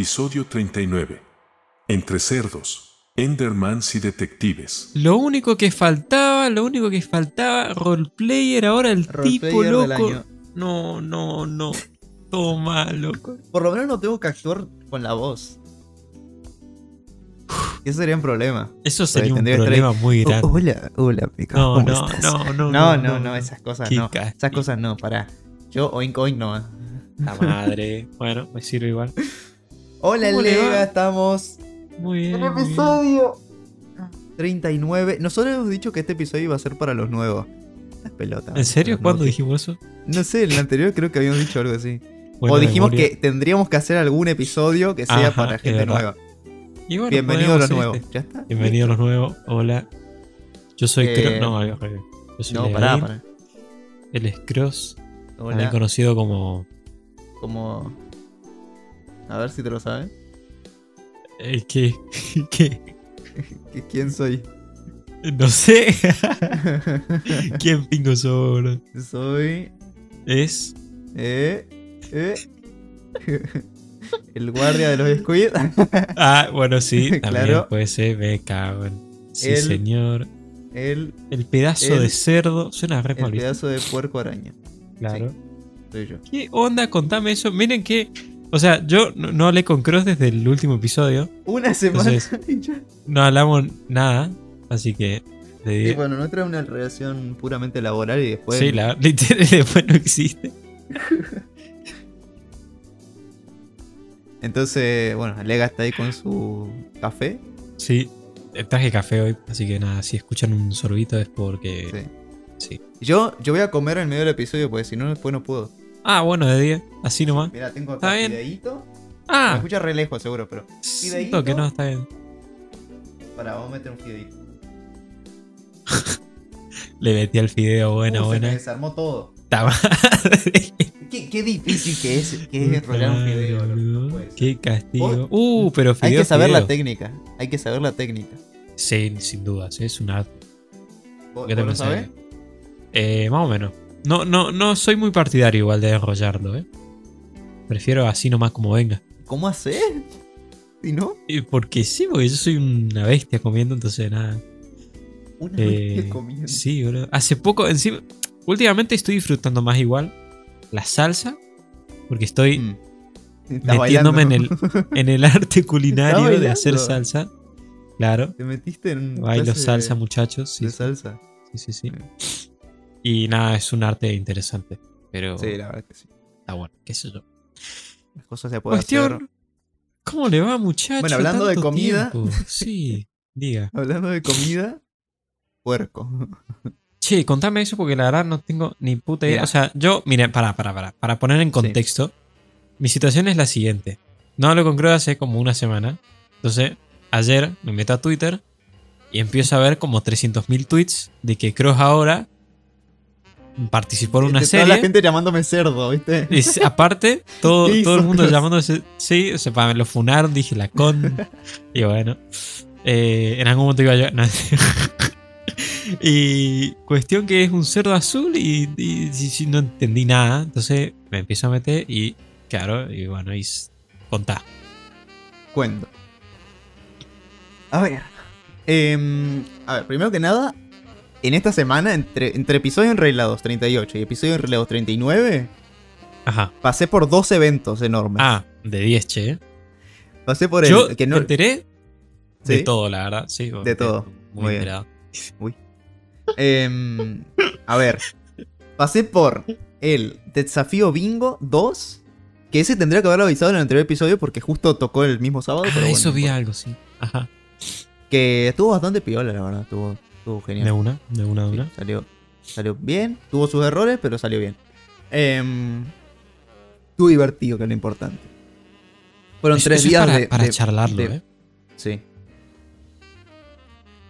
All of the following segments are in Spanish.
Episodio 39. Entre cerdos, Endermans y detectives. Lo único que faltaba, lo único que faltaba, roleplayer, ahora el tipo Roleplayer loco. No, no, no. Todo mal, loco. Por lo menos no tengo que actuar con la voz. Ese sería un problema. Eso sería un problema muy Oh, grande. hola, hola, Pica. No, ¿cómo no, estás? no, no, No, no, no, no, esas cosas no. Esas cosas no, pará. Yo oink oink no. La madre. Bueno, me sirve igual. Hola. Lega, estamos Muy bien. en muy bien. episodio 39. Nosotros hemos dicho que este episodio iba a ser para los nuevos. Las pelotas. ¿En serio? ¿Cuándo dijimos eso? No sé, en el anterior creo que habíamos dicho algo así. Buena o dijimos memoria. que tendríamos que hacer algún episodio que sea Ajá, para gente nueva. Y bueno, Bienvenido a los nuevos. hacer ¿Ya está? este. Bienvenido a los nuevos. Hola. Yo soy Eh, Cross. No. Yo soy No, pará, pará. Él es Cross. También Hola. conocido como. Como. A ver si te lo sabes. eh, ¿Qué? ¿Qué? ¿Qui- ¿Quién soy? No sé. ¿Quién pingo sobre? soy. Es. Eh. Eh. El guardia de los squid. Ah, bueno, sí. También Claro. puede ser. Me cago. Sí, El- señor. El, El pedazo el- de cerdo. Suena re el pedazo de puerco araña. Claro. Soy yo. ¿Qué onda? Contame eso. Miren que. O sea, yo no, no hablé con Cross desde el último episodio. Una semana. Entonces- y ya. No hablamos nada. Así que. di- bueno, nuestra es una relación puramente laboral y después. sí, la literal después no existe. Entonces, bueno, Lega está ahí con su café. Sí. eh, Traje café hoy. Así que nada, si escuchan un sorbito es porque. Sí. Sí. Yo, yo voy a comer en medio del episodio porque si no, después no puedo. Ah, bueno, de día. Así nomás. Mira, tengo acá bien. fideíto. Me Ah, escucha re lejos, seguro, pero. siento que no, está bien. Para, vamos a meter un fideíto. Le metí al fideo, buena, Uh, Se buena. me desarmó todo. Qué, qué difícil que es, que es enrollar un fideo. no. Qué castigo. Uh, pero fideo. Hay que saber la técnica. Hay que saber la técnica. Sí, sin dudas. Es un arte. ¿Vos, ¿Qué te vos lo sabés? Eh, más o menos. No, no, no soy muy partidario igual de enrollarlo, eh. Prefiero así nomás como venga. ¿Cómo hacer? ¿Y no? Eh, Porque sí, porque yo soy una bestia comiendo, entonces nada. Una Eh, que comiendo. sí, boludo. Hace poco, encima. Últimamente estoy disfrutando más igual la salsa. Porque estoy Mm. Metiéndome en el, en el arte culinario de hacer salsa. Claro. Te metiste en. Bailo salsa, de, muchachos. Sí, de sí, salsa. sí, sí, sí. Y nada, es un arte interesante. Pero Sí, la verdad que sí. está bueno, qué sé yo. Las cosas se pueden hacer. Cuestión. ¿Cómo le va, muchacho? Bueno, hablando de comida. tiempo. Sí, diga. Hablando de comida, puerco. Che, contame eso porque la verdad no tengo ni puta idea. Mira. O sea, yo, mire, para, para, para. Para poner en contexto, mi situación es la siguiente. No hablo con Crow hace como una semana. Entonces, ayer me meto a Twitter y empiezo a ver como 300.000 tweets de que Cross ahora participó en una Este, Toda la serie. gente llamándome cerdo, ¿viste? Y aparte, todo, ¿Qué todo el mundo Cross? llamándose. Sí, o sea, para, me lo funaron, dije la con. y bueno. eh, en algún momento iba yo. no. y cuestión que es un cerdo azul y, y- no entendí nada. Entonces me empiezo a meter y. Claro, y bueno, y contá. Cuento. A ver. em, a ver, primero que nada, en esta semana, entre, entre episodios enreglados 38 y episodios enreglados 39, Ajá. pasé por dos eventos enormes. Ah, de 10, che. pasé por el. Que no, me enteré de todo, la verdad. Sí, De todo. Muy, Muy bien. enterado. Em, a ver. Pasé por el Desafío Bingo 2. Que ese tendría que haberlo avisado en el anterior episodio porque justo tocó el mismo sábado. Ah, pero bueno, eso vi algo, sí. Ajá. Que estuvo bastante piola, la verdad. Estuvo, estuvo genial. De una, de una, de Sí, una. salió, salió bien. Tuvo sus errores, pero salió bien. Estuvo divertido, que es lo importante. Fueron Eso- tres eso días para, de, para de- charlarlo, de- ¿eh? Sí.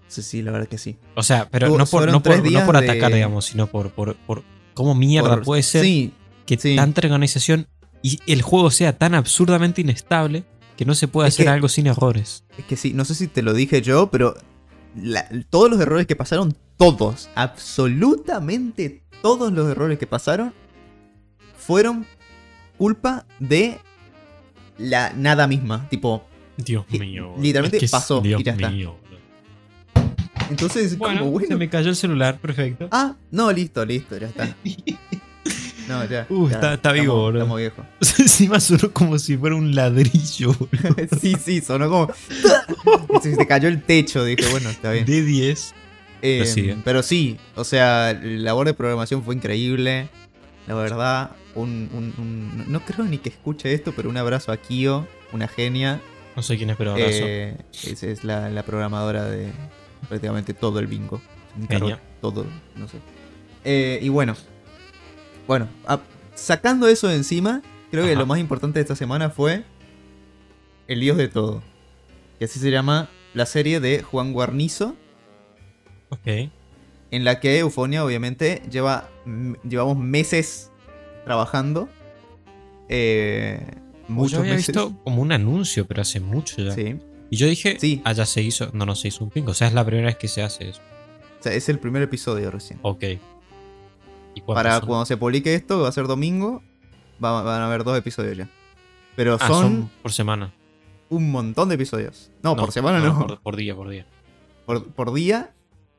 Sí, sí, la verdad que sí. O sea, pero no por, no por, no por atacar, digamos, sino por, por, por cómo mierda Por- puede ser Sí, que sí. tanta organización y el juego sea tan absurdamente inestable que no se puede Es hacer que- algo sin errores. Es que sí, no sé si te lo dije yo, pero la- todos los errores que pasaron, todos, absolutamente todos los errores que pasaron, fueron culpa de la nada misma. Tipo, Dios mío. literalmente es que es- pasó Dios y ya está. mío. entonces, Bueno, como bueno. se me cayó el celular, perfecto. Ah, no, listo, listo, ya está. No, ya. Uh, ya, está- está vivo, estamos- boludo. Estamos viejos. Encima sonó como si fuera un ladrillo. sí, sí, sonó como. se te cayó el techo, dije, bueno, está bien. De 10. Eh, Pero sigue. pero sí, o sea, la labor de programación fue increíble. La verdad, un, un- un- no creo ni que escuche esto, pero un abrazo a Kio, una genia. No sé quién es, pero abrazo. Eh, es, es la, la programadora de prácticamente todo el bingo. Genia. Todo, no sé. Eh, y bueno, bueno, a- sacando eso de encima, creo que lo más importante de esta semana fue El Dios de Todo. Que así se llama la serie de Juan Guarnizo ok. en la que Eufonia obviamente lleva llevamos meses trabajando. Eh, muchos Yo había meses. visto como un anuncio, pero hace mucho ya. Sí. Y yo dije, Sí. ah, ya se hizo. No, no se hizo un pingo. O sea, es la primera vez que se hace eso. O sea, es el primer episodio recién. Ok. ¿Y cuántos Para son? cuando se publique esto, que va a ser domingo, va- van a haber dos episodios ya. Pero Ah, son, por semana. un montón de episodios. No, por semana no. Por, por día, por día. Por, por día,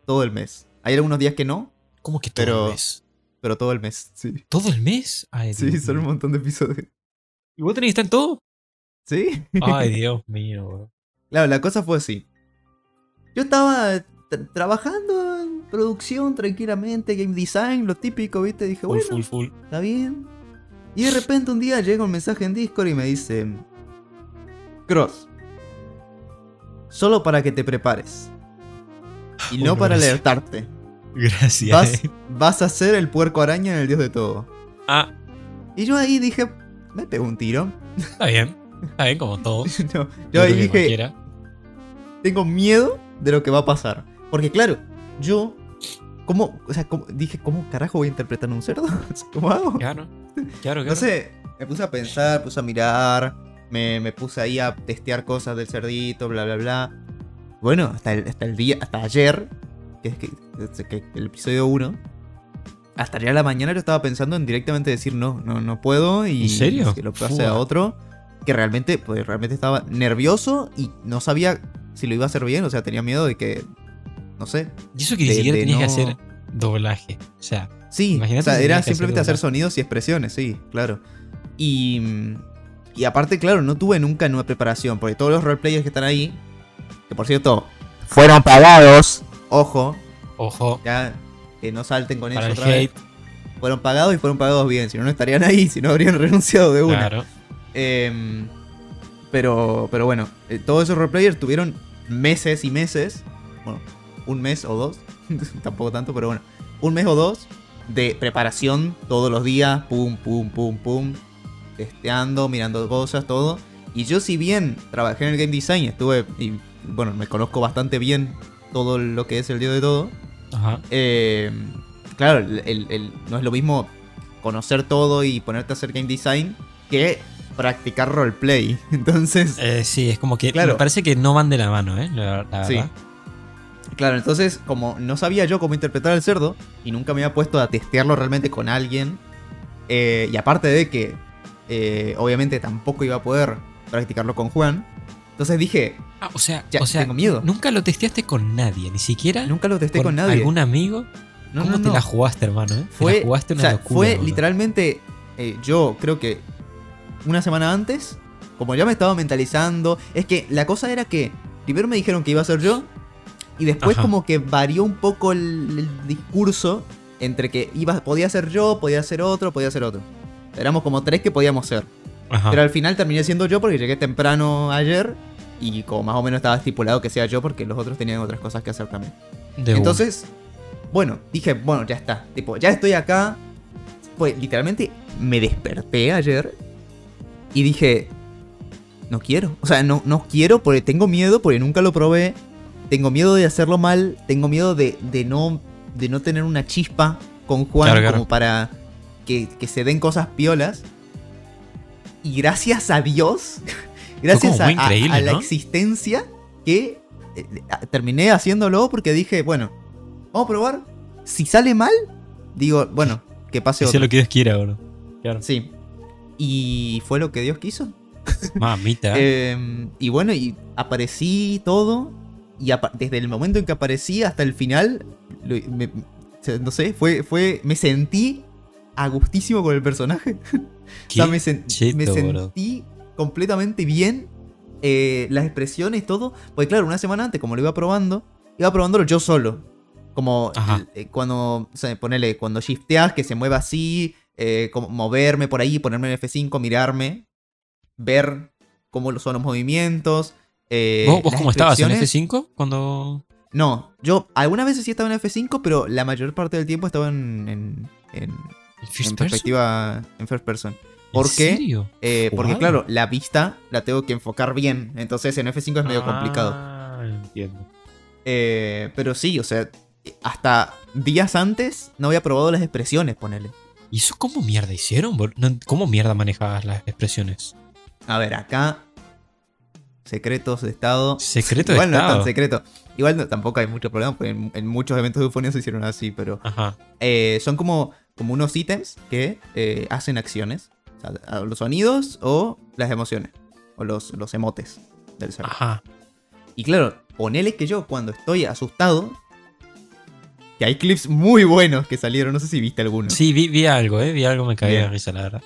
todo el mes. Hay algunos días que no, ¿Cómo que todo Pero- el mes? pero todo el mes. Sí, ¿Todo el mes? Ay, sí Dios son un montón de episodios. ¿Y vos tenés que estar en todo? ¿Sí? Ay, Dios mío, bro. Claro, la cosa fue así. Yo estaba tra- trabajando producción tranquilamente, game design, lo típico, ¿viste? Dije, Full, bueno, full, full. está bien. Y de repente un día llega un mensaje en Discord y me dice: Cross, solo para que te prepares. Y no para gracias. alertarte. Gracias. Vas, vas a ser el puerco araña en el dios de todo. Ah, Y yo ahí dije: Me pego un tiro. está bien. Está bien, como todo. No, yo ahí dije: cualquiera. tengo miedo de lo que va a pasar. Porque claro, yo, ¿cómo, o sea, cómo- dije, ¿cómo carajo voy a interpretar a un cerdo? ¿Cómo hago? Claro. Claro, claro. No sé, me puse a pensar, puse a mirar, me, me puse ahí a testear cosas del cerdito, bla, bla, bla. Bueno, hasta el, hasta el día, hasta ayer, que es que, el episodio 1, hasta ayer a la mañana yo estaba pensando en directamente decir no, no, no puedo y ¿En serio? que lo pase a otro. Que realmente, pues realmente estaba nervioso y no sabía si lo iba a hacer bien, o sea, tenía miedo de que, no sé. Y eso que ni siquiera tenías que hacer doblaje. O sea, Sí, Imagínate o sea, era hacer simplemente hacer sonidos y expresiones, sí, claro. Y, y aparte, claro, no tuve nunca una preparación, porque todos los roleplayers que están ahí, que por cierto, fueron pagados, ojo, ojo. ya que no salten con eso vez. Fueron pagados y fueron pagados bien, si no, no estarían ahí, si no habrían renunciado de una. Claro. Em, pero, pero bueno, eh, todos esos roleplayers tuvieron meses y meses, bueno, un mes o dos, tampoco tanto, pero bueno, un mes o dos de preparación todos los días, pum, pum, pum, pum, testeando, mirando cosas, todo. Y yo si bien trabajé en el game design, estuve, y bueno, me conozco bastante bien todo lo que es el dios de todo, Ajá. eh, claro, el- el- el- no es lo mismo conocer todo y ponerte a hacer game design que practicar roleplay. Entonces, Eh, sí, es como que Claro. me parece que no van de la mano, ¿eh? La, la Sí. verdad. Claro, entonces como no sabía yo cómo interpretar el cerdo y nunca me había puesto a testearlo realmente con alguien, eh, y aparte de que eh, obviamente tampoco iba a poder practicarlo con Juan, entonces dije, Ah, o sea, ya, o sea tengo miedo. nunca lo testeaste con nadie, ni siquiera Nunca lo testé con, nadie. algún amigo. No, ¿Cómo no, te la jugaste, hermano? eh? Te Fue, la jugaste o una sea, locura, fue literalmente, yo creo que una semana antes, como ya me estaba mentalizando, es que la cosa era que primero me dijeron que iba a ser yo y después Ajá. como que varió un poco el, el discurso entre que iba, podía ser yo, podía ser otro, podía ser otro. Éramos como tres que podíamos ser. Ajá. Pero al final terminé siendo yo porque llegué temprano ayer y como más o menos estaba estipulado que sea yo porque los otros tenían otras cosas que hacer también. De. Entonces, bueno, dije, bueno, ya está. Tipo, ya estoy acá. Pues literalmente me desperté ayer y dije, no quiero. O sea, no, no quiero porque tengo miedo, porque nunca lo probé. Tengo miedo de hacerlo mal. Tengo miedo de, de no, de no tener una chispa con Juan Claro, claro. como para que, que se den cosas piolas. Y gracias a Dios, gracias a, la ¿no? existencia que eh, terminé haciéndolo porque dije, bueno, vamos a probar. Si sale mal, digo, bueno, que pase otro. lo que Dios quiera, bro. Claro. Sí. Y fue lo que Dios quiso. Mamita. Eh, y bueno, y aparecí todo. Y desde el momento en que aparecí hasta el final, lo- me- no sé, fue, fue, me sentí a gustísimo con el personaje. O sea, me, sen- me sentí completamente bien. eh, las expresiones, todo. Porque claro, una semana antes, como lo iba probando, iba probándolo yo solo. Como eh, cuando, o sea, ponele, cuando shifteas, que se mueva así, eh, como moverme por ahí, ponerme en F5, mirarme, ver cómo son los movimientos. Eh, ¿Vos, cómo estabas en expresiones. F5 cuando.? No, yo algunas veces sí estaba en F5, pero la mayor parte del tiempo estaba en, en, en- ¿En en first person? perspectiva en first person. ¿En serio? Eh, porque claro, la vista la tengo que enfocar bien, entonces en F5 es medio complicado. Ah, entiendo. Eh, pero sí, o sea, hasta días antes no había probado las expresiones, ponele. ¿Y eso cómo mierda hicieron? ¿Cómo mierda manejabas las expresiones? A ver, acá. Secretos de estado. Secreto de Igual no es tan secreto. Igual no- tampoco hay mucho problema, porque en, en muchos eventos de eufonía se hicieron así, pero. Ajá. eh, son como, como unos ítems que eh, hacen acciones. O sea, a- los sonidos o las emociones. O los, los emotes del ser. Ajá. Y claro, ponele que yo cuando estoy asustado. Que hay clips muy buenos que salieron, no sé si viste alguno. Sí, vi, vi algo, ¿eh? Vi algo, me caí de risa, la verdad.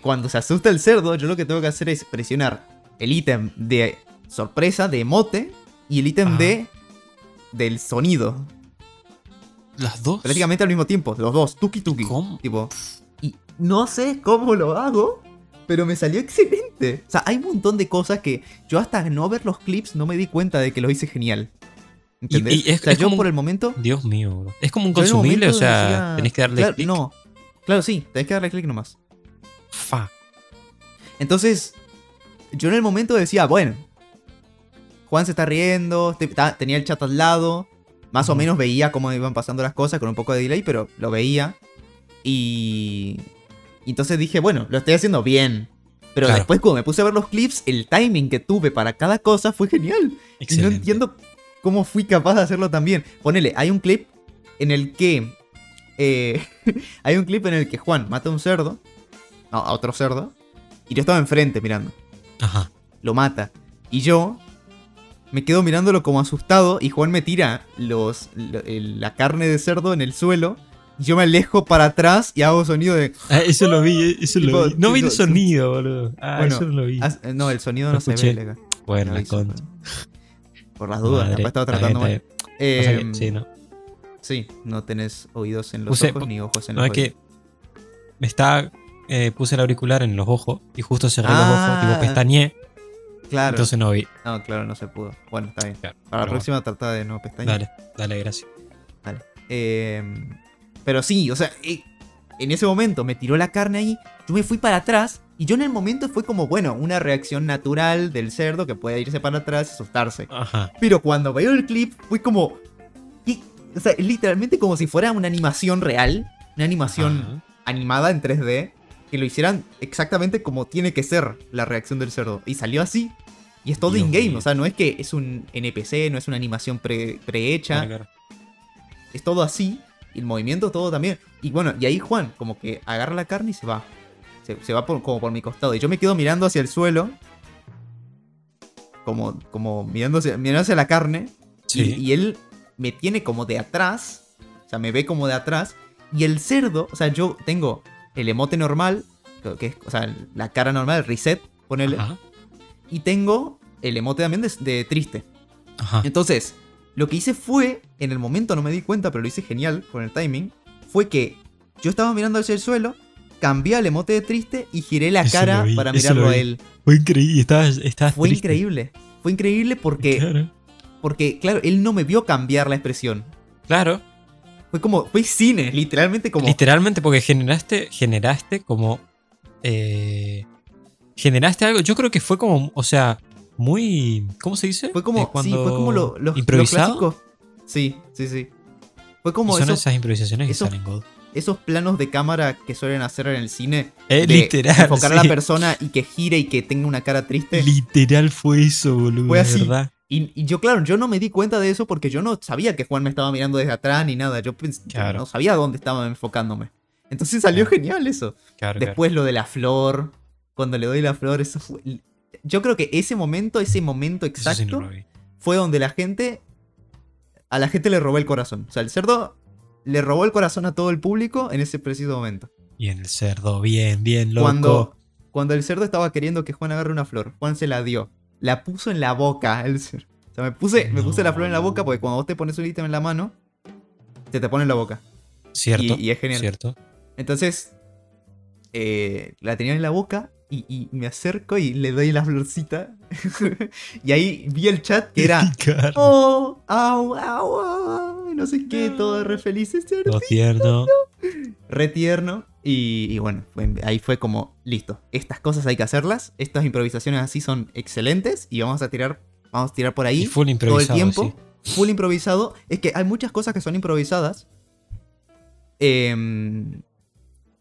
Cuando se asusta el cerdo, yo lo que tengo que hacer es presionar el ítem de sorpresa, de emote, y el ítem de. del sonido. Las dos. Prácticamente al mismo tiempo, los dos, tuki tuki. ¿Cómo? Tipo. Y no sé cómo lo hago, pero me salió excelente. O sea, hay un montón de cosas que yo hasta no ver los clips no me di cuenta de que los hice genial. ¿Entendés? y es- o sea, es yo como por el momento. Dios mío, bro. Es como un consumible, o sea, decía- tenés que darle Claro, clic. No. Claro, sí, tenés que darle clic nomás. Fa. Entonces, yo en el momento decía, bueno, Juan se está riendo, te- ta- tenía el chat al lado, más o menos veía cómo iban pasando las cosas con un poco de delay, pero lo veía. Y, y entonces dije, bueno, lo estoy haciendo bien. Pero Claro. después cuando me puse a ver los clips, el timing que tuve para cada cosa fue genial. Y no entiendo cómo fui capaz de hacerlo también. Ponele, hay un clip en el que... eh, hay un clip en el que Juan mata a un cerdo, no, a otro cerdo, y yo estaba enfrente mirando Ajá. lo mata. Y yo me quedo mirándolo como asustado y Juan me tira los, lo- el- la carne de cerdo en el suelo. Y yo me alejo para atrás y hago sonido de... Ah, eso lo vi, eh, eso Tipo, lo vi. No vi el sonido, boludo. Ah, Bueno, eso no lo vi. no, el sonido no se escuché. ve. Bueno, No la concha. Por las dudas, Madre, capaz estaba tratando mal. que- Em, sí, no. sí, no tenés oídos en los ojos ni ojos en No, los es que me está. Eh, puse el auricular en los ojos y justo cerré Ah. los ojos, tipo pestañeé, Claro. entonces no vi. No, claro, no se pudo. Bueno, está bien. Claro, Para la próxima trata de no pestañear. Dale, dale, gracias. Vale. Eh, pero sí, o sea, eh, en ese momento me tiró la carne ahí, yo me fui para atrás y yo en el momento fue como, bueno, una reacción natural del cerdo que puede irse para atrás y asustarse. Ajá. Pero cuando veo el clip fue como... ¿qué? O sea, literalmente como si fuera una animación real, una animación Ajá. animada en 3D, que lo hicieran exactamente como tiene que ser la reacción del cerdo. Y salió así. Y es todo in-game, o sea, no es que es un NPC, no es una animación pre- prehecha Claro, es todo así. Y el movimiento todo también. Y bueno, y ahí Juan como que agarra la carne y se va. Se, se va por- como por mi costado. Y yo me quedo mirando hacia el suelo. Como, como mirando, hacia, mirando hacia la carne. Y- Sí. Y, él me tiene como de atrás. O sea, me ve como de atrás. Y el cerdo, o sea, yo tengo el emote normal. Que es, o sea, la cara normal, el reset, ponele. Ajá. Y tengo el emote también de- de triste. Ajá. Entonces, lo que hice fue, en el momento no me di cuenta, pero lo hice genial con el timing, fue que yo estaba mirando hacia el suelo, cambié al emote de triste y giré la Eso cara vi, para mirarlo a él. Fue increíble, estabas, estabas Fue triste. increíble. Fue increíble porque, Claro. porque, claro, él no me vio cambiar la expresión. Claro. Fue como, fue cine, literalmente como... Literalmente porque generaste, generaste como... eh, generaste algo, yo creo que fue como, o sea, muy... ¿Cómo se dice? Fue como, Eh, sí, fue como lo, los, los improvisado. Sí, sí, sí. Fue como son esos, esas improvisaciones que esos- salen God. esos planos de cámara que suelen hacer en el cine. Eh, de literal, Enfocar a la persona y que gire y que tenga una cara triste. Literal fue eso, boludo. Fue así. verdad. Y, y yo, claro, yo no me di cuenta de eso porque yo no sabía que Juan me estaba mirando desde atrás ni nada. Yo no sabía dónde estaba enfocándome. Entonces salió Claro. genial eso. Claro. Después lo de la flor, cuando le doy la flor, eso fue... Yo creo que ese momento, ese momento sí exacto, no fue donde la gente. A la gente le robó el corazón. O sea, el cerdo le robó el corazón a todo el público en ese preciso momento. Y en el cerdo, bien, bien loco. Cuando, cuando el cerdo estaba queriendo que Juan agarre una flor, Juan se la dio. La puso en la boca el. O sea, me puse, me puse la flor en la boca porque cuando vos te pones un ítem en la mano, se te pone en la boca. Cierto. Y, y es genial. Cierto. Entonces, eh, la tenía en la boca y, y me acerco y le doy la florcita. y ahí vi el chat que era. Oh, au, au, au, no sé qué, todo re feliz este todo tierno. re tierno. Y, y bueno, fue- ahí fue como, listo, estas cosas hay que hacerlas, estas improvisaciones así son excelentes y vamos a tirar, vamos a tirar por ahí Y full todo el improvisado. tiempo. sí. Full improvisado. Es que hay muchas cosas que son improvisadas. Em,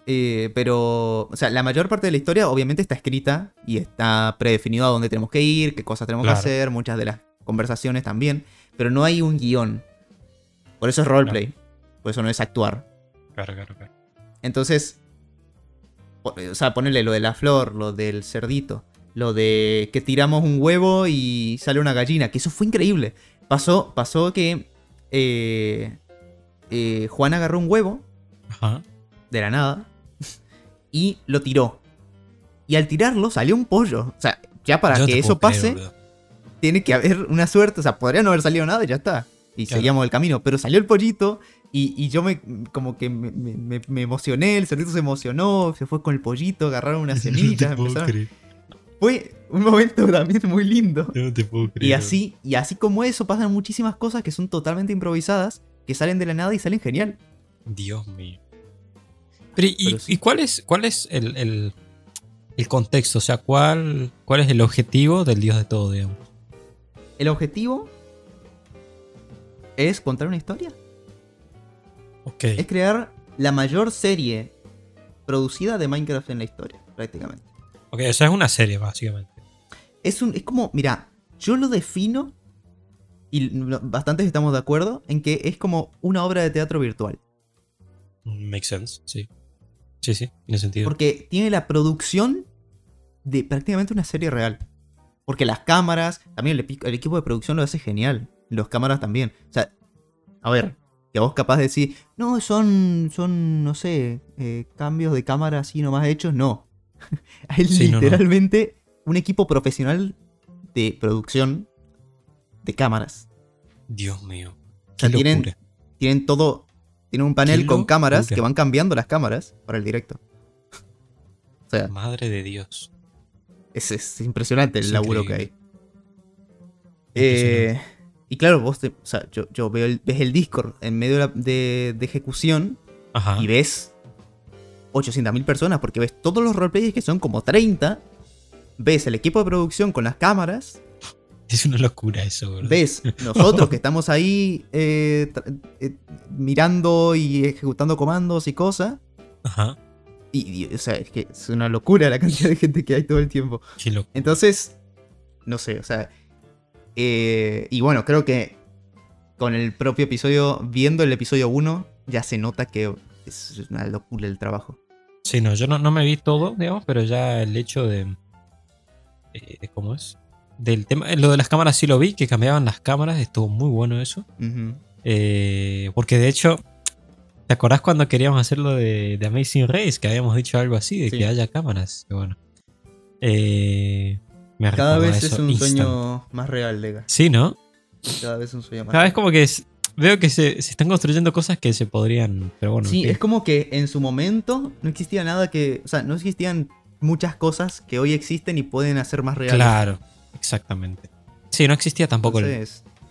eh, pero, o sea, la mayor parte de la historia obviamente está escrita y está predefinido a dónde tenemos que ir, qué cosas tenemos Claro. que hacer, muchas de las conversaciones también. Pero no hay un guion. Por eso es roleplay. Por eso no es actuar. Claro, claro, claro. Entonces, o o sea, ponerle lo de la flor, lo del cerdito, lo de que tiramos un huevo y sale una gallina, que eso fue increíble. Pasó, pasó que eh, eh, Juan agarró un huevo Ajá. de la nada y lo tiró. Y al tirarlo salió un pollo. O sea, ya para Yo que eso creer, pase, tiene que haber una suerte. O sea, podría no haber salido nada y ya está. Y Claro. seguíamos el camino. Pero salió el pollito y, y yo me como que me, me- emocioné. El cerdito se emocionó. Se fue con el pollito, agarraron unas No semillas. empezaron- creer. Fue un momento también muy lindo. No te puedo creer. Y así, y así como eso, pasan muchísimas cosas que son totalmente improvisadas, que salen de la nada y salen genial. Dios mío. Pero, ¿y, Pero sí. y cuál es, cuál es el, el- el contexto? O sea, ¿cuál, ¿cuál es el objetivo del Dios de todo, digamos? El objetivo es contar una historia. Es crear la mayor serie producida de Minecraft en la historia, prácticamente. Ok, o sea, es una serie, básicamente. Es, un, es como, mira, yo lo defino, y bastantes estamos de acuerdo, en que es como una obra de teatro virtual. Makes sense, sí. Sí, sí, tiene sentido. Porque tiene la producción de prácticamente una serie real. Porque las cámaras, también el, el equipo de producción lo hace genial. Los cámaras también. O sea, a ver, que vos capaz de decir, no, son, son, no sé, eh, cambios de cámara así nomás hechos. No. Hay Sí, no, no. literalmente un equipo profesional de producción de cámaras. Dios mío. O sea, tienen, tienen todo, tienen un panel con cámaras que van cambiando las cámaras para el directo. O sea, Madre de Dios. Es, es impresionante el Es laburo increíble. que hay. Eh, y claro, vos te- o sea, yo, yo veo el, ves el Discord en medio de, la- de- de ejecución Ajá. y ves 800.000 personas porque ves todos los roleplayers que son como 30. Ves el equipo de producción con las cámaras. Es una locura eso, bro. Ves nosotros que estamos ahí eh, eh, mirando y ejecutando comandos y cosas. Ajá. Y, y, o sea, es que es una locura la cantidad de gente que hay todo el tiempo. Qué. Entonces, no sé, o sea. Eh, y bueno, creo que con el propio episodio, viendo el episodio 1, ya se nota que es una locura el trabajo. Sí, no, yo no, no me vi todo, digamos, pero ya el hecho de. eh, ¿Cómo es? Del tema. Lo de las cámaras sí lo vi, que cambiaban las cámaras, estuvo muy bueno eso. Eh, porque de hecho, ¿te acordás cuando queríamos hacer lo de, de Amazing Race? Que habíamos dicho algo así, de Sí. que haya cámaras. Bueno. Eh, me Cada vez es un instant. sueño más real, Lega. Sí, ¿no? Cada vez es un sueño más Cada real. vez como que es- veo que se, se están construyendo cosas que se podrían. Pero bueno. Sí, es como que en su momento no existía nada que. O sea, no existían muchas cosas que hoy existen y pueden hacer más reales. Claro, exactamente. Sí, no existía tampoco el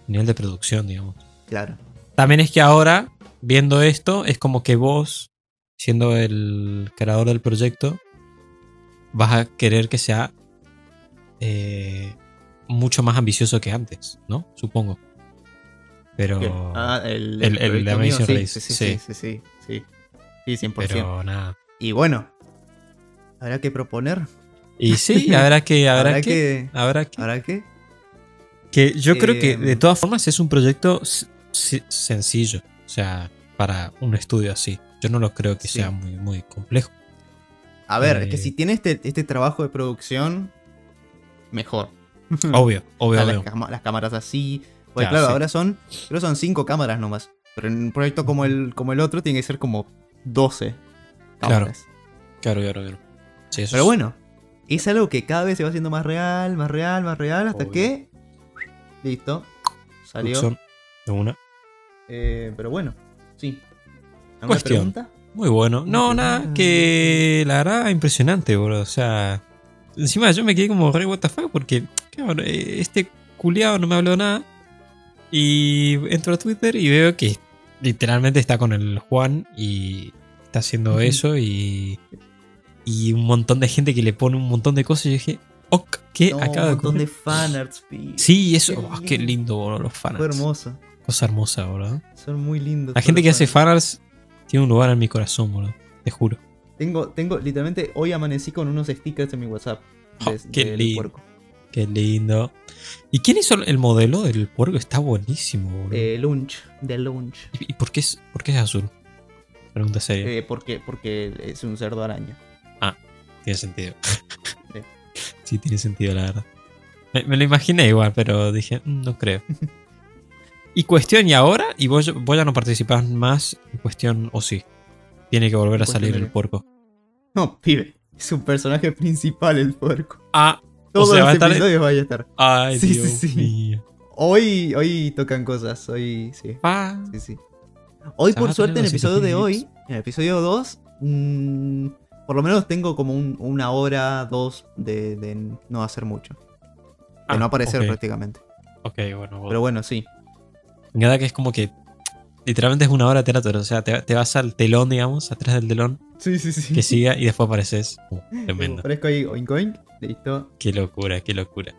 nivel de producción, digamos. claro. También es que ahora, viendo esto, es como que vos, siendo el creador del proyecto, vas a querer que sea eh, mucho más ambicioso que antes, ¿no? Supongo. Pero. Ah, el, el- el de mío, Amazing sí, Race, Sí, sí, sí. sí, sí, sí, sí. Sí, 100%. pero nada. Y bueno, habrá que proponer. Y sí, habrá que, habrá, Habrá que, que- habrá que, ¿Habrá que? que yo creo que de todas formas es un proyecto sencillo, o sea, para un estudio así. Yo no lo creo que sea muy, muy complejo. A ver, es Eh. que si tiene este, este trabajo de producción, mejor. Obvio, obvio, las, cama- las cámaras así. Porque Ya, claro, sí. ahora son. Creo son cinco cámaras nomás. Pero en un proyecto como el, como el otro tiene que ser como 12 Claro. cámaras. Claro, claro, claro. Sí, eso Pero es- bueno, es algo que cada vez se va haciendo más real, más real, más real, hasta Obvio. que. Listo. Salió. producción de una. Eh, pero bueno, sí. ¿Alguna Cuestión. pregunta? Muy bueno. No, nada, que la verdad impresionante, bro. O sea, encima yo me quedé como re what the fuck porque, claro, eh, este culiado no me habló nada. Y entro a Twitter y veo que literalmente está con el Juan y está haciendo eso y, y un montón de gente que le pone un montón de cosas. Y yo dije, ok, ¿qué No, acaba un de montón de ocurrir? fanarts. Sí, eso, Qué oh, qué lindo, bro, los Fue fanarts. hermoso. Cosa hermosa, bro. Son muy lindos. La gente que hace fanarts. tiene un lugar en mi corazón, bro. Te juro. Tengo, tengo, literalmente, hoy amanecí con unos stickers en mi WhatsApp. Oh, de- qué del lindo. puerco. Qué lindo. ¿Y quién hizo el modelo del puerco? Está buenísimo. Eh, lunch, de lunch. ¿Y y por qué es, por qué es azul? Pregunta seria. Eh, porque, porque es un cerdo araña. tiene sentido. Sí. sí, tiene sentido, la verdad. Me, me lo imaginé igual, pero dije, "Mm, no creo. y cuestión, ¿y ahora? ¿Y vos, vos ya no participás más en cuestión o sí? Tiene que volver a salir el puerco. No, pibe. Es un personaje principal el puerco. Ah, Todos sea, va a los estar en- episodios vaya a estar. ay, Sí, sí, Dios sí. mío. Hoy, hoy tocan cosas. Hoy, sí. Pa. Sí, sí. Hoy, va por suerte, en el episodio de 200 hoy, en el episodio 2, mm, por lo menos tengo como un- una hora, dos de, de no hacer mucho. De Ah, no aparecer prácticamente. Ok, bueno. Pero bueno, sí. Encanta que es como que literalmente es una hora de teatro. O sea, te, te vas al telón, digamos, atrás del telón, Sí, sí, sí. que siga y después apareces. Uh, tremendo. Aparezco ahí, oink, oink. Listo. Qué locura, qué locura.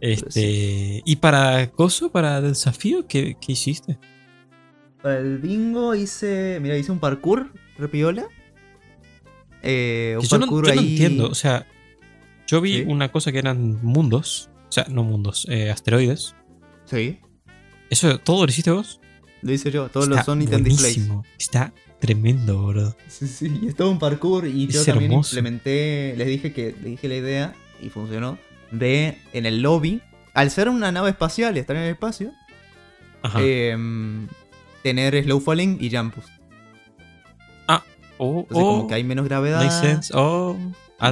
Este. ¿Y para Coso, para el desafío, qué, qué hiciste? Para el bingo hice. Mira, hice un parkour, repiola. Eh, un yo no, parkour yo no ahí. entiendo. O sea, yo vi Sí. una cosa que eran mundos. O sea, no mundos, eh, asteroides. Sí, ¿Eso todo lo hiciste vos? Lo hice yo. Todos Está los son item displays. Está tremendo, bro. Sí, sí, y es todo un parkour y yo también hermoso. implementé, les dije que les dije la idea y funcionó de en el lobby, al ser una nave espacial y estar en el espacio, Ajá. em, tener slow falling y jump boost. oh, Entonces oh, como que hay menos gravedad makes sense. Oh,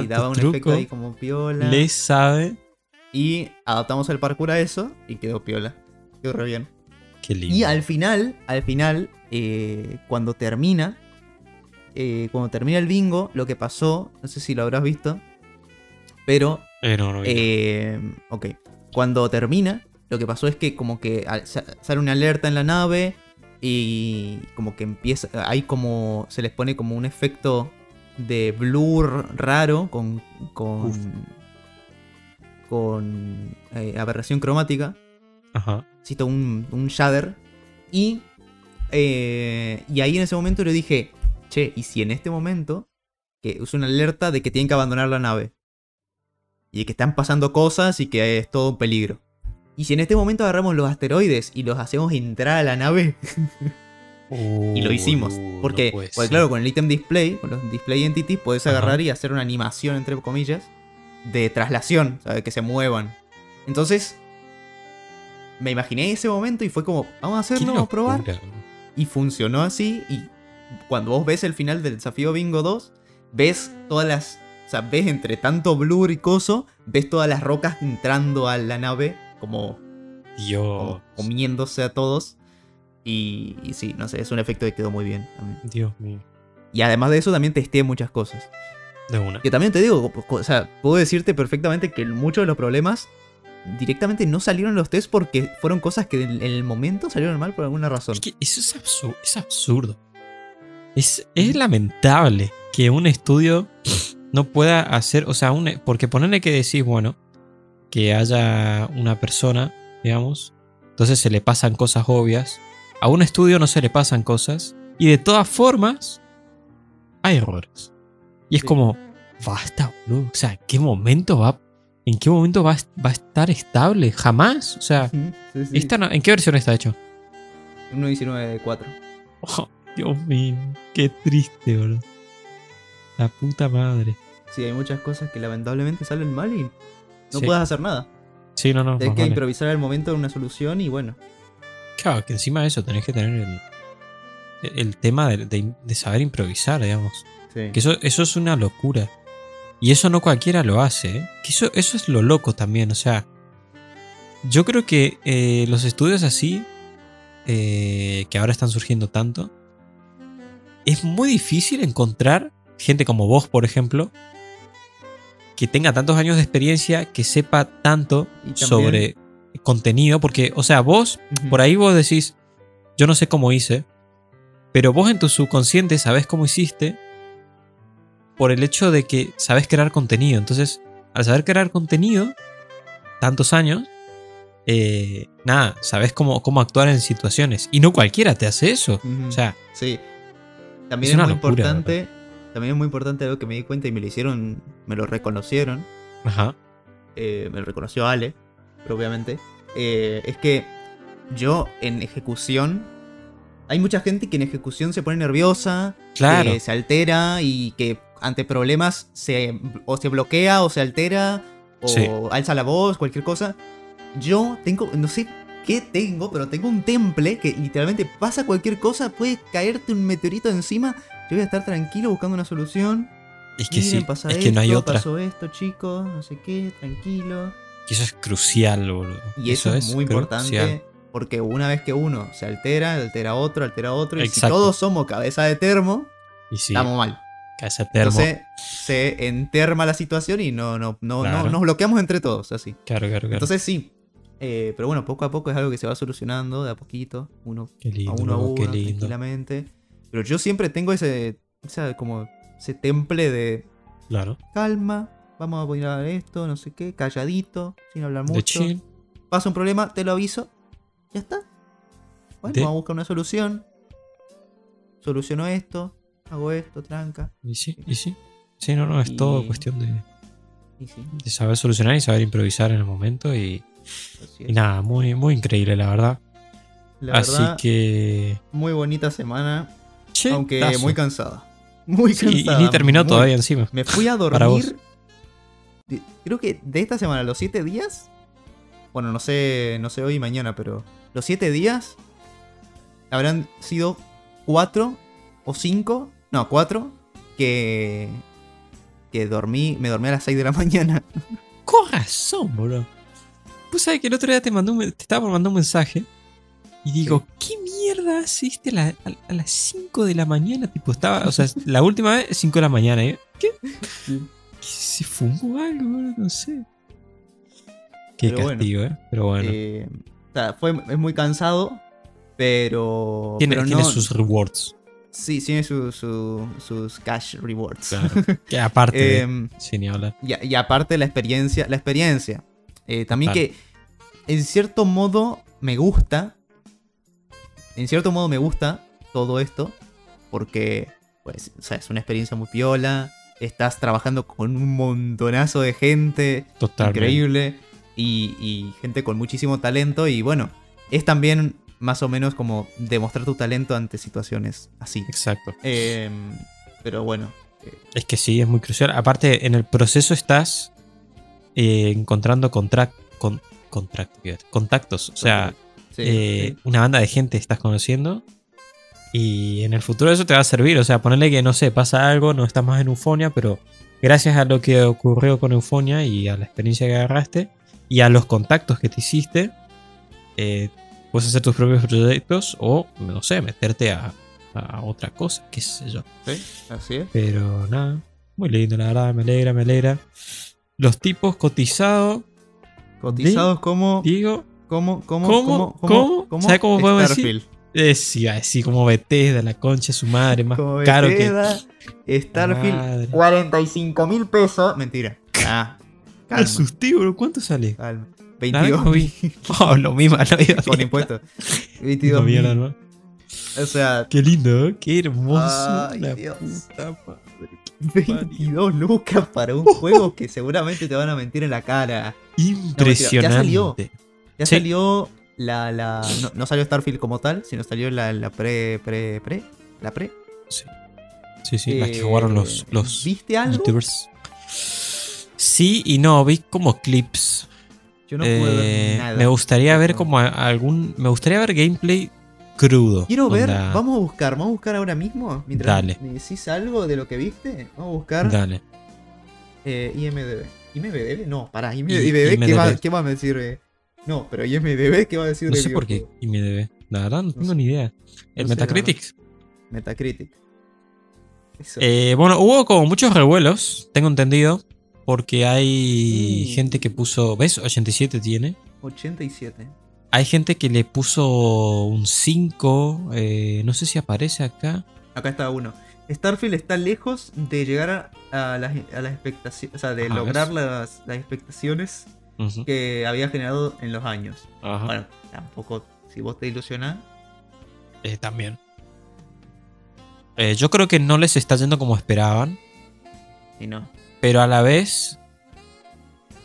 y daba un truco. efecto ahí como piola. Le sabe. Y adaptamos el parkour a eso y quedó piola. Quedó re bien. Qué lindo. Y al final, al final, eh, cuando termina, eh, cuando termina el bingo, lo que pasó, no sé si lo habrás visto, pero, Eh, no, no eh, ok, cuando termina, lo que pasó es que como que al- sa- sale una alerta en la nave y como que empieza, hay como, se les pone como un efecto de blur raro con, con, Uf. con aberración cromática Ajá. Cito un, un shader. Y, eh, y ahí en ese momento le dije, che, ¿y si en este momento que uso una alerta de que tienen que abandonar la nave? Y de que están pasando cosas y que es todo un peligro. Y si en este momento agarramos los asteroides y los hacemos entrar a la nave, y lo hicimos. Porque, no ser. claro, con el item display, con los display entities, puedes Ajá. agarrar y hacer una animación, entre comillas, de traslación, de que se muevan. Entonces, me imaginé ese momento y fue como, vamos a hacerlo, vamos a probar. Y funcionó así. Y cuando vos ves el final del desafío Bingo 2, ves todas las. O sea, ves entre tanto blur y coso, ves todas las rocas entrando a la nave, como, como Dios. comiéndose a todos. Y, y sí, no sé, es un efecto que quedó muy bien también. Dios mío. Y además de eso, también testé muchas cosas. De una. Que también te digo, o sea, puedo decirte perfectamente que muchos de los problemas directamente no salieron los tests porque fueron cosas que en el momento salieron mal por alguna razón. Es que eso es absurdo. Es, absurdo. Es, es lamentable que un estudio no pueda hacer. O sea, un, porque ponerle que decís, bueno, que haya una persona, digamos, entonces se le pasan cosas obvias. A un estudio no se le pasan cosas. Y de todas formas, hay errores. Y es Sí. como, basta, boludo. O sea, ¿en qué momento va? ¿En qué momento va, a- va a estar estable? Jamás. O sea, Ujú, sí, sí. esta no- ¿en qué versión está hecho? 1.19.4. Oh, Dios mío, qué triste, bro. La puta madre. Sí, hay muchas cosas que lamentablemente salen mal y no Sí. puedes hacer nada. Sí, no, no. Tienes que vale. improvisar al momento una solución y bueno. Claro, que encima de eso tenés que tener el, el tema de, de- de saber improvisar, digamos. Sí. Que eso, eso es una locura. Y eso no cualquiera lo hace, ¿eh? Que eso, eso es lo loco también, o sea. Yo creo que eh, los estudios así, eh, que ahora están surgiendo tanto, es muy difícil encontrar gente como vos, por ejemplo, que tenga tantos años de experiencia, que sepa tanto sobre contenido, porque, o sea, vos, por ahí vos decís, yo no sé cómo hice, pero vos en tu subconsciente sabés cómo hiciste por el hecho de que sabés crear contenido. Entonces, al saber crear contenido, tantos años, eh, nada, sabés cómo, cómo actuar en situaciones. Y no cualquiera te hace eso. O sea, Sí. También Es muy locura, importante. También es muy importante algo que me di cuenta y me lo hicieron. Me lo reconocieron. ajá. eh, me lo reconoció Ale, propiamente. eh, es que yo en ejecución. Hay mucha gente que en ejecución se pone nerviosa. Claro. que se altera y que ante problemas se, o se bloquea o se altera. O Sí. alza la voz, cualquier cosa. Yo tengo. No sé qué tengo, pero tengo un temple que literalmente pasa cualquier cosa, puede caerte un meteorito encima. Yo voy a estar tranquilo buscando una solución. Es que Miren, sí, pasa es que no hay esto, otra. Pasó esto, chicos, no sé qué, tranquilo. Y eso es crucial, boludo. Y eso, es muy crucial. importante porque una vez que uno se altera, altera otro, altera otro. Y si todos somos cabeza de termo, Y sí, estamos mal. Termo. Entonces se enterma la situación y no, no, no, Claro. no nos bloqueamos entre todos, así. Claro, claro, claro. Entonces sí. eh, pero bueno, poco a poco es algo que se va solucionando de a poquito, uno lindo, a uno a uno, tranquilamente. Pero yo siempre tengo ese, esa, como ese temple de Claro. calma, vamos a poner a esto, no sé qué, calladito, sin hablar De mucho. chill. Pasa un problema, te lo aviso, ya está. Bueno, De- vamos a buscar una solución. Soluciono esto, hago esto, tranca. Y sí, y sí. Sí, no, no, es Y- todo cuestión de, Y sí, de saber solucionar y saber improvisar en el momento. Y, y nada, muy, muy increíble, la verdad. La Así verdad, que. muy bonita semana, Che, aunque tazo. muy cansada. Muy Sí, y cansada. ni terminó muy- todavía encima. Me fui a Para vos. dormir. Creo que de esta semana, los siete días. Bueno, no sé, no sé hoy y mañana, pero los siete días habrán sido cuatro o cinco. No, cuatro. Que. Que dormí. Me dormí a las 6 de la mañana. Con razón, bro. Pues sabes que el otro día te, mandó un te estaba por mandar un mensaje. Y digo, ¿qué mierda hiciste a, la- a- a las 5 de la mañana? Tipo, estaba, o sea, la última vez, 5 de la mañana. ¿eh? ¿Qué? Sí. ¿Se fumó algo? bro? No sé. Qué Pero bueno. castigo, ¿eh? Pero bueno. Eh, o sea, fue, es muy cansado. Pero. tiene pero tiene sus rewards. Sí, tiene su- su- sus cash rewards. Claro. que aparte. Em, Sin ni hablar. Y, y aparte la experiencia, la experiencia. Eh, también que en cierto modo me gusta. En cierto modo me gusta todo esto. Porque, pues, o sea, es una experiencia muy piola. Estás trabajando con un montonazo de gente. Totalmente. Increíble. Y, y gente con muchísimo talento. Y bueno, es también más o menos como demostrar tu talento ante situaciones así. Exacto. Eh, pero bueno. Es que sí, es muy crucial. Aparte, en el proceso estás eh, encontrando contra- con, contract- contactos. O sea, sí, eh, sí. una banda de gente estás conociendo. Y en el futuro eso te va a servir. O sea, ponerle que, no sé, pasa algo, no estás más en Eufonia, pero gracias a lo que ocurrió con Eufonia y a la experiencia que agarraste y a los contactos que te hiciste, eh, puedes hacer tus propios proyectos o, no sé, meterte a, a otra cosa, qué sé yo. Sí, así es. Pero nada, muy lindo, la verdad, me alegra, me alegra. Los tipos cotizados, Cotizados como, digo, como, como, ¿Cómo? como, ¿Cómo? ¿Sabe cómo podemos decir? Starfield. es iba a decir como Bethesda, la concha de su madre, más Como caro Bethesda, que. Starfield, Madre. 45 mil pesos. Mentira. Ah, calma, asusté, bro. ¿Cuánto sale? calma. La vez 22 no vi. Oh, lo mismo, lo vi. con impuestos. 22 No mil. O sea, Qué lindo, ¿eh? qué hermoso. Ay, la Dios. puta madre. 22 lucas para un juego que seguramente te van a mentir en la cara. Impresionante. ya salió. Ya Sí. salió la. la no, no salió Starfield como tal, sino salió la, la pre, pre, pre. La pre. Sí. Sí, sí, las que jugaron los, Eh, los ¿Viste algo? youtubers. Sí y no, vi como clips. Yo no pude Eh, ver nada. me gustaría ver como algún. Me gustaría ver gameplay crudo. Quiero ver, onda- vamos a buscar, vamos a buscar ahora mismo. Mientras Dale. me decís algo de lo que viste, vamos a buscar Dale. eh, IMDB. ¿IMDB? No, pará, IMDB, ¿qué, va, IMDb. qué va a decir? eh? No, pero IMDB, ¿qué va a decir No de sé por qué? IMDB. La verdad, no tengo sé. ni idea. El No sé, Metacritic. Metacritic. Eh, bueno, hubo como muchos revuelos, tengo entendido. Porque hay gente que puso. ¿Ves? 87 tiene. 87. Hay gente que le puso un 5. eh, no sé si aparece acá. Acá está uno. Starfield está lejos de llegar a, a las, a las expectaciones, o sea, de lograr las, las expectaciones que había generado en los años. Ajá. Bueno, tampoco, si vos te ilusionás, Eh, también. Eh, yo creo que no les está yendo como esperaban. y no. Pero a la vez.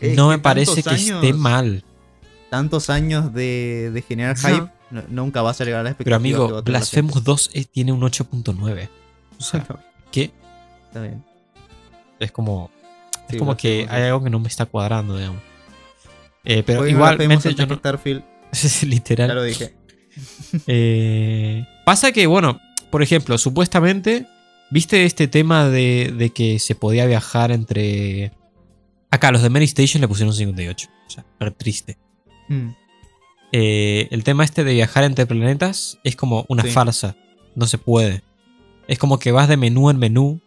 Es no me parece que esté mal. Tantos años de, de generar No. hype, no- nunca vas a llegar a la Pero expectativa. que amigo, Blasphemous 2 es- tiene un 8.9. O sea, que Está bien. es como. Es Sí, como que hay algo que no me está cuadrando, digamos. Eh, pero Hoy igualmente antes yo no. Starfield, Es ya literal. lo dije. Eh, pasa que, bueno, por ejemplo, supuestamente, ¿viste este tema de, de que se podía viajar entre... Acá, los de Mary Station le pusieron 58. O sea, re triste. Mm. Eh, el tema este de viajar entre planetas es como una Sí. farsa. No se puede. Es como que vas de menú en menú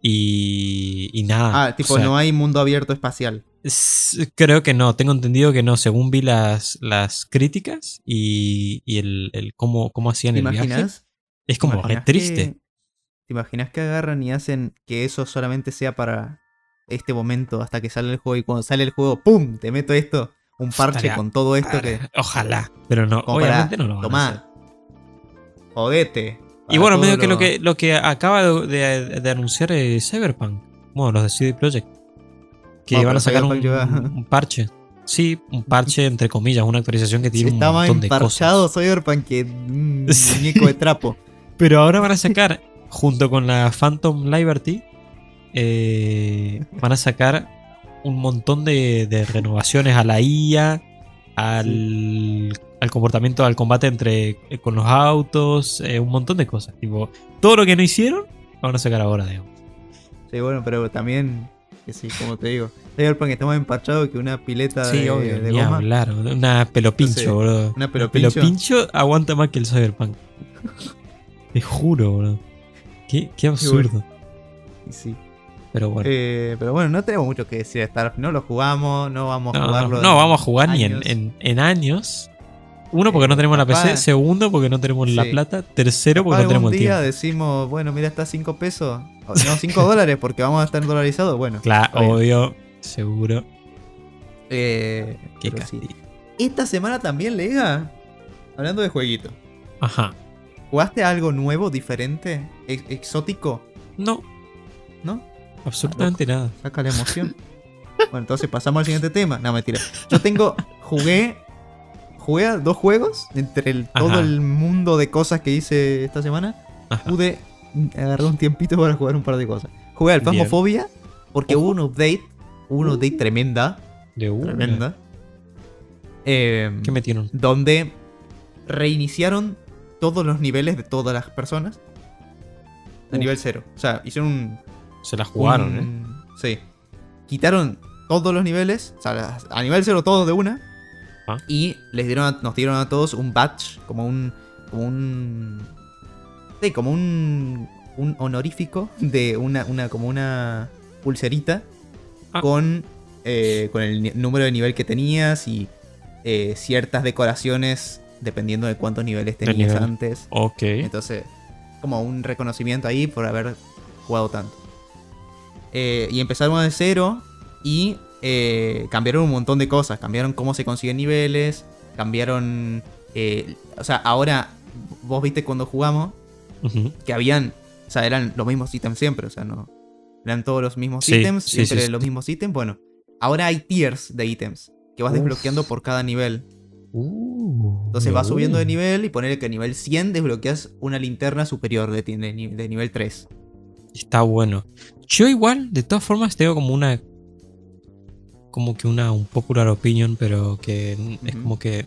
y, y nada. Ah, tipo, O sea, no hay mundo abierto espacial. es- creo que no. Tengo entendido que no, según vi las, las críticas y, y el, el cómo, cómo hacían ¿Te el viaje. Es como ¿Te re imaginas triste. Que- ¿Te imaginas que agarran y hacen que eso solamente sea para este momento hasta que sale el juego y cuando sale el juego, ¡pum! Te meto esto, un parche Estaría- con todo esto que... Ojalá. Pero no, para, obviamente no lo van a tomá, hacer. Jodete. Y bueno, medio que lo- que, lo que acaba de, de- de anunciar es Cyberpunk. Bueno, los de CD Projekt. Que Bueno, van a sacar un, Cyberpunk lleva- un parche. Sí, un parche entre comillas, una actualización que tiene un Estaba montón de emparchado cosas. Cyberpunk que un Sí. muñeco de trapo. Pero ahora van a sacar, junto con la Phantom Liberty, eh, van a sacar un montón de, de renovaciones a la IA, al, al comportamiento, al combate entre eh, con los autos, eh, un montón de cosas. Tipo, todo lo que no hicieron, lo van a sacar ahora, digamos. Sí, bueno, pero también, que sí, como te digo, Cyberpunk está más empachado que una pileta Sí, de, obvio, de goma. hablar. Una pelopincho, Entonces, boludo. una El pelopincho. pelopincho aguanta más que el Cyberpunk. Te juro, boludo. Qué, qué absurdo. Y sí. Pero bueno. Eh, pero bueno, no tenemos mucho que decir de Starfield. No lo jugamos, no vamos a No, jugarlo. no, no vamos a jugar ni en, años. en- en años. Uno, porque no Eh, tenemos la PC. Segundo, porque no tenemos la plata. Tercero, porque Capaz no tenemos el día tiempo. decimos, bueno, mira, está 5 pesos. O, No, 5 dólares porque vamos a estar dolarizados. Bueno, Claro, obvio. Seguro. Eh, Qué sí. Esta semana también, Lega, hablando de jueguito. Ajá. ¿Jugaste algo nuevo, diferente, ex- exótico? No, ¿No? absolutamente nada. Saca la emoción. bueno, entonces pasamos al siguiente tema. No, mentira. Yo tengo. Jugué. Jugué a dos juegos. Entre el- todo el mundo de cosas que hice esta semana. Ajá. Pude agarrar un tiempito para jugar un par de cosas. Jugué al Bien. Phasmophobia. Porque hubo un update. Hubo un Uh. update tremenda. De una. Tremenda. Eh, ¿Qué metieron? donde reiniciaron todos los niveles de todas las personas. A Uf. nivel cero. O sea, hicieron un Se la jugaron, ¿eh? Sí. Quitaron todos los niveles, o sea, a nivel cero todos de una. Ah. Y les dieron a- nos dieron a todos un badge, como un. como un. Sí, como un. un honorífico de una. una como una pulserita. Ah. Con. eh, con el número de nivel que tenías y eh, ciertas decoraciones dependiendo de cuántos niveles tenías nivel. antes. Ok. Entonces, como un reconocimiento ahí por haber jugado tanto. Eh, y empezaron de cero y eh, cambiaron un montón de cosas. Cambiaron cómo se consiguen niveles, cambiaron... eh, o sea, ahora, vos viste cuando jugamos que habían... O sea, eran los mismos ítems siempre, o sea, no... Eran todos los mismos Sí, ítems, sí, siempre sí, los mismos ítems. Bueno, ahora hay tiers de ítems que vas Uf. desbloqueando por cada nivel. Uh, Entonces vas subiendo de nivel y poner que a nivel 100 desbloqueas una linterna superior de, de ni- de nivel 3. Está bueno. Yo igual, de todas formas, tengo como una... Como que una un popular opinion, pero que es como que...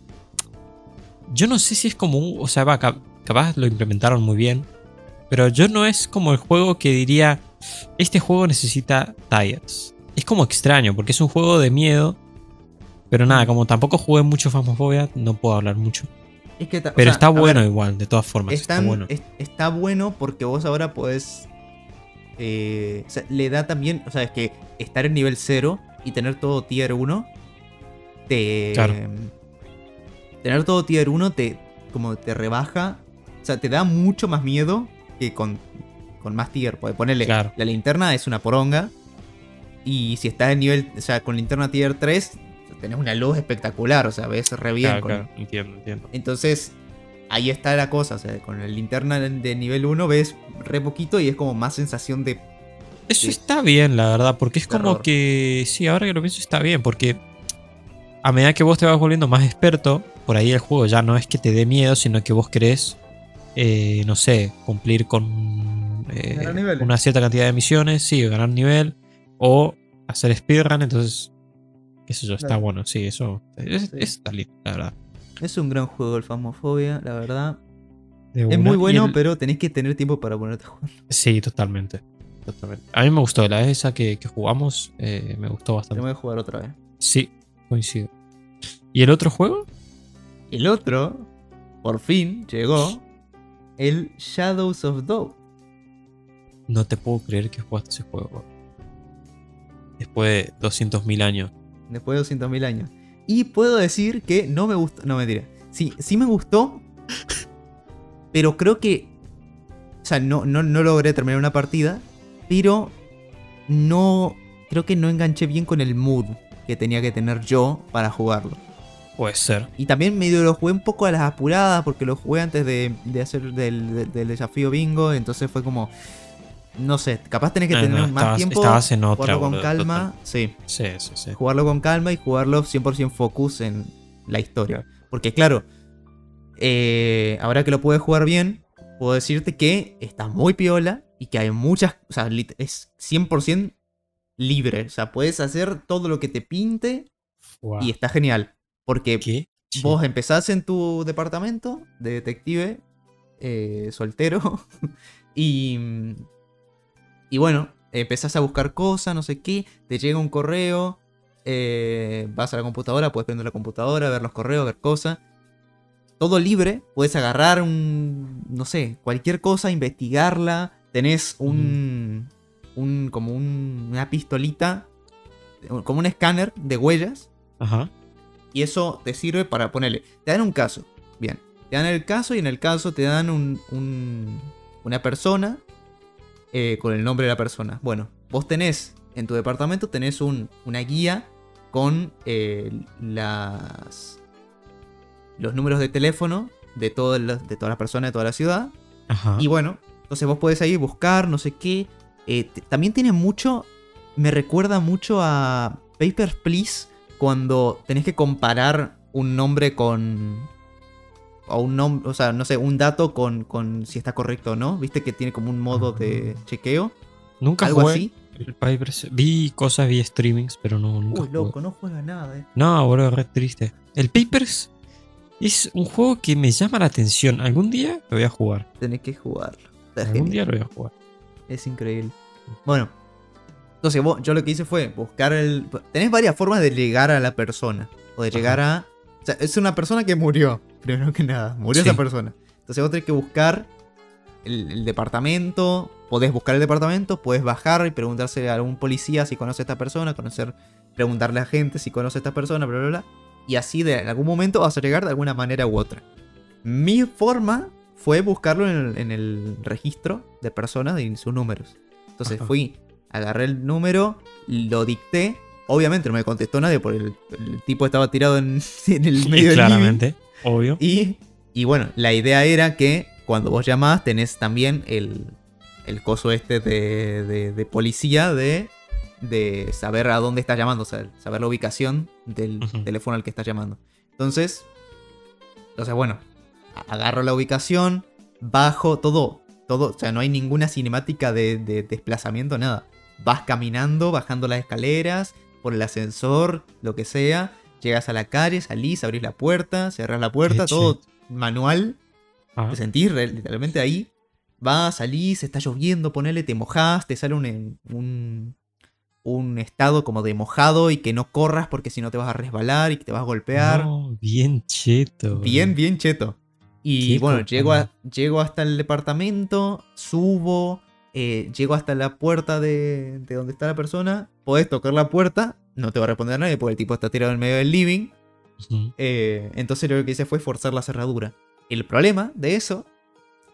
Yo no sé si es como un... O sea, va, cap- capaz lo implementaron muy bien. Pero yo no es como el juego que diría... Este juego necesita tires. Es como extraño, porque es un juego de miedo. Pero nada, como tampoco jugué mucho Phasmophobia, no puedo hablar mucho. Es que o Pero sea, está ver, bueno igual, de todas formas. Están- está bueno. es- está bueno porque vos ahora podés. eh, o sea, le da también. O sea, es que estar en nivel 0 y tener todo tier 1. Te. Claro. Tener todo tier 1 te. Como te rebaja. O sea, te da mucho más miedo que con. Con más tier. Porque ponerle. Claro. La linterna es una poronga. Y si estás en nivel. O sea, con linterna tier 3. Tenés una luz espectacular. O sea, ves re bien. Claro, con- claro, entiendo, entiendo. entonces, ahí está la cosa. O sea, con la linterna de nivel 1 ves re poquito y es como más sensación de. Eso está bien, la verdad, porque es como que. Sí, ahora que lo pienso está bien, porque a medida que vos te vas volviendo más experto, por ahí el juego ya no es que te dé miedo, sino que vos querés, eh, no sé, cumplir con eh, una cierta cantidad de misiones, sí, ganar nivel, o hacer speedrun, entonces. Yo, está Claro. bueno, sí, eso, es- Sí. eso está lindo, la verdad. Es un gran juego el Phasmophobia, la verdad. Es muy bueno, el- pero tenés que tener tiempo para ponerte a jugar. Sí, totalmente. totalmente. A mí me gustó la esa que, que jugamos, eh, me gustó bastante. Tengo que jugar otra vez. Sí, coincido. ¿Y el otro juego? El otro, por fin, llegó. El Shadows of Doubt. No te puedo creer que jugaste ese juego. Después de 200.000 años. Después de 200.000 años. Y puedo decir que no me gustó. No, mentira. Sí, sí me gustó. Pero creo que. O sea, no, no, no logré terminar una partida. Pero no. Creo que no enganché bien con el mood que tenía que tener yo para jugarlo. Puede ser. Y también medio lo jugué un poco a las apuradas porque lo jugué antes de, de hacer del, del- del desafío bingo. Entonces fue como. No sé, capaz tenés que tener no, más estabas- tiempo. estabas en otra, jugarlo con calma. Sí Sí, sí, sí. jugarlo con calma y jugarlo 100% focus en la historia. Porque claro, eh, ahora que lo puedes jugar bien, puedo decirte que está muy piola y que hay muchas, o sea, es 100% libre. O sea, puedes hacer todo lo que te pinte y está genial. Porque ¿Qué? vos empezás en tu departamento de detective eh, soltero y, y bueno, empezás a buscar cosas, no sé qué, te llega un correo, eh, vas a la computadora, puedes prender la computadora, ver los correos, ver cosas. Todo libre, puedes agarrar un, no sé, cualquier cosa, investigarla, tenés un, un como un- una pistolita, como un escáner de huellas Ajá. y eso te sirve para ponerle. Te dan un caso. Bien. Te dan el caso y en el caso te dan un, un- una persona eh, con el nombre de la persona. Bueno, vos tenés en tu departamento tenés un- una guía con eh, las los números de teléfono de, todas las- de todas las personas de toda la ciudad. Ajá. Y bueno, entonces vos podés ahí buscar, no sé qué. Eh, también tiene mucho. Me recuerda mucho a Papers, Please. Cuando tenés que comparar un nombre con. O un nombre. O sea, no sé, un dato con, con si está correcto o no. Viste que tiene como un modo de chequeo. Nunca Algo jugué así. el Papers. Vi cosas, vi streamings, pero no, nunca Uy, jugué. loco, no juega nada, eh. No, boludo, re triste. El Papers es un juego que me llama la atención. Algún día lo voy a jugar. Tenés que jugarlo. Está Algún genial. día lo voy a jugar. Es increíble. Bueno. Entonces vos- yo lo que hice fue buscar el... Tenés varias formas de llegar a la persona. O de llegar a... O sea, es una persona que murió. Primero que nada. Murió Sí. esa persona. Entonces vos tenés que buscar el, el departamento. Podés buscar el departamento. Podés bajar y preguntarse a algún policía si conoce a esta persona. Conocer... Preguntarle a gente si conoce a esta persona. Bla, bla, bla. Y así de en algún momento vas a llegar de alguna manera u otra. Mi forma fue buscarlo en el, en el registro de personas y sus números. Entonces Ajá. fui, agarré el número, lo dicté. Obviamente no me contestó nadie porque el, el tipo estaba tirado en, en el medio del claramente, obvio. Y, y bueno, la idea era que cuando vos llamás tenés también el, el coso este de, de- de policía de, de saber a dónde estás llamando, o sea, saber la ubicación del teléfono al que estás llamando. Entonces, entonces bueno, a- agarro la ubicación, bajo todo todo, o sea, no hay ninguna cinemática de, de desplazamiento, nada. Vas caminando, bajando las escaleras, por el ascensor, lo que sea. Llegas a la calle, salís, abrís la puerta, cerrás la puerta, todo manual. Ah, Te sentís literalmente ahí. Vas, salís, está lloviendo, ponele, te mojás, te sale un, un, un estado como de mojado y que no corras porque si no te vas a resbalar y que te vas a golpear. no, bien cheto. Bien, bien cheto. Y Qué bueno, llego, a- llego hasta el departamento, subo, eh, llego hasta la puerta de, de donde está la persona, podés tocar la puerta, no te va a responder nadie porque el tipo está tirado en medio del living. Eh, entonces lo que hice fue forzar la cerradura. El problema de eso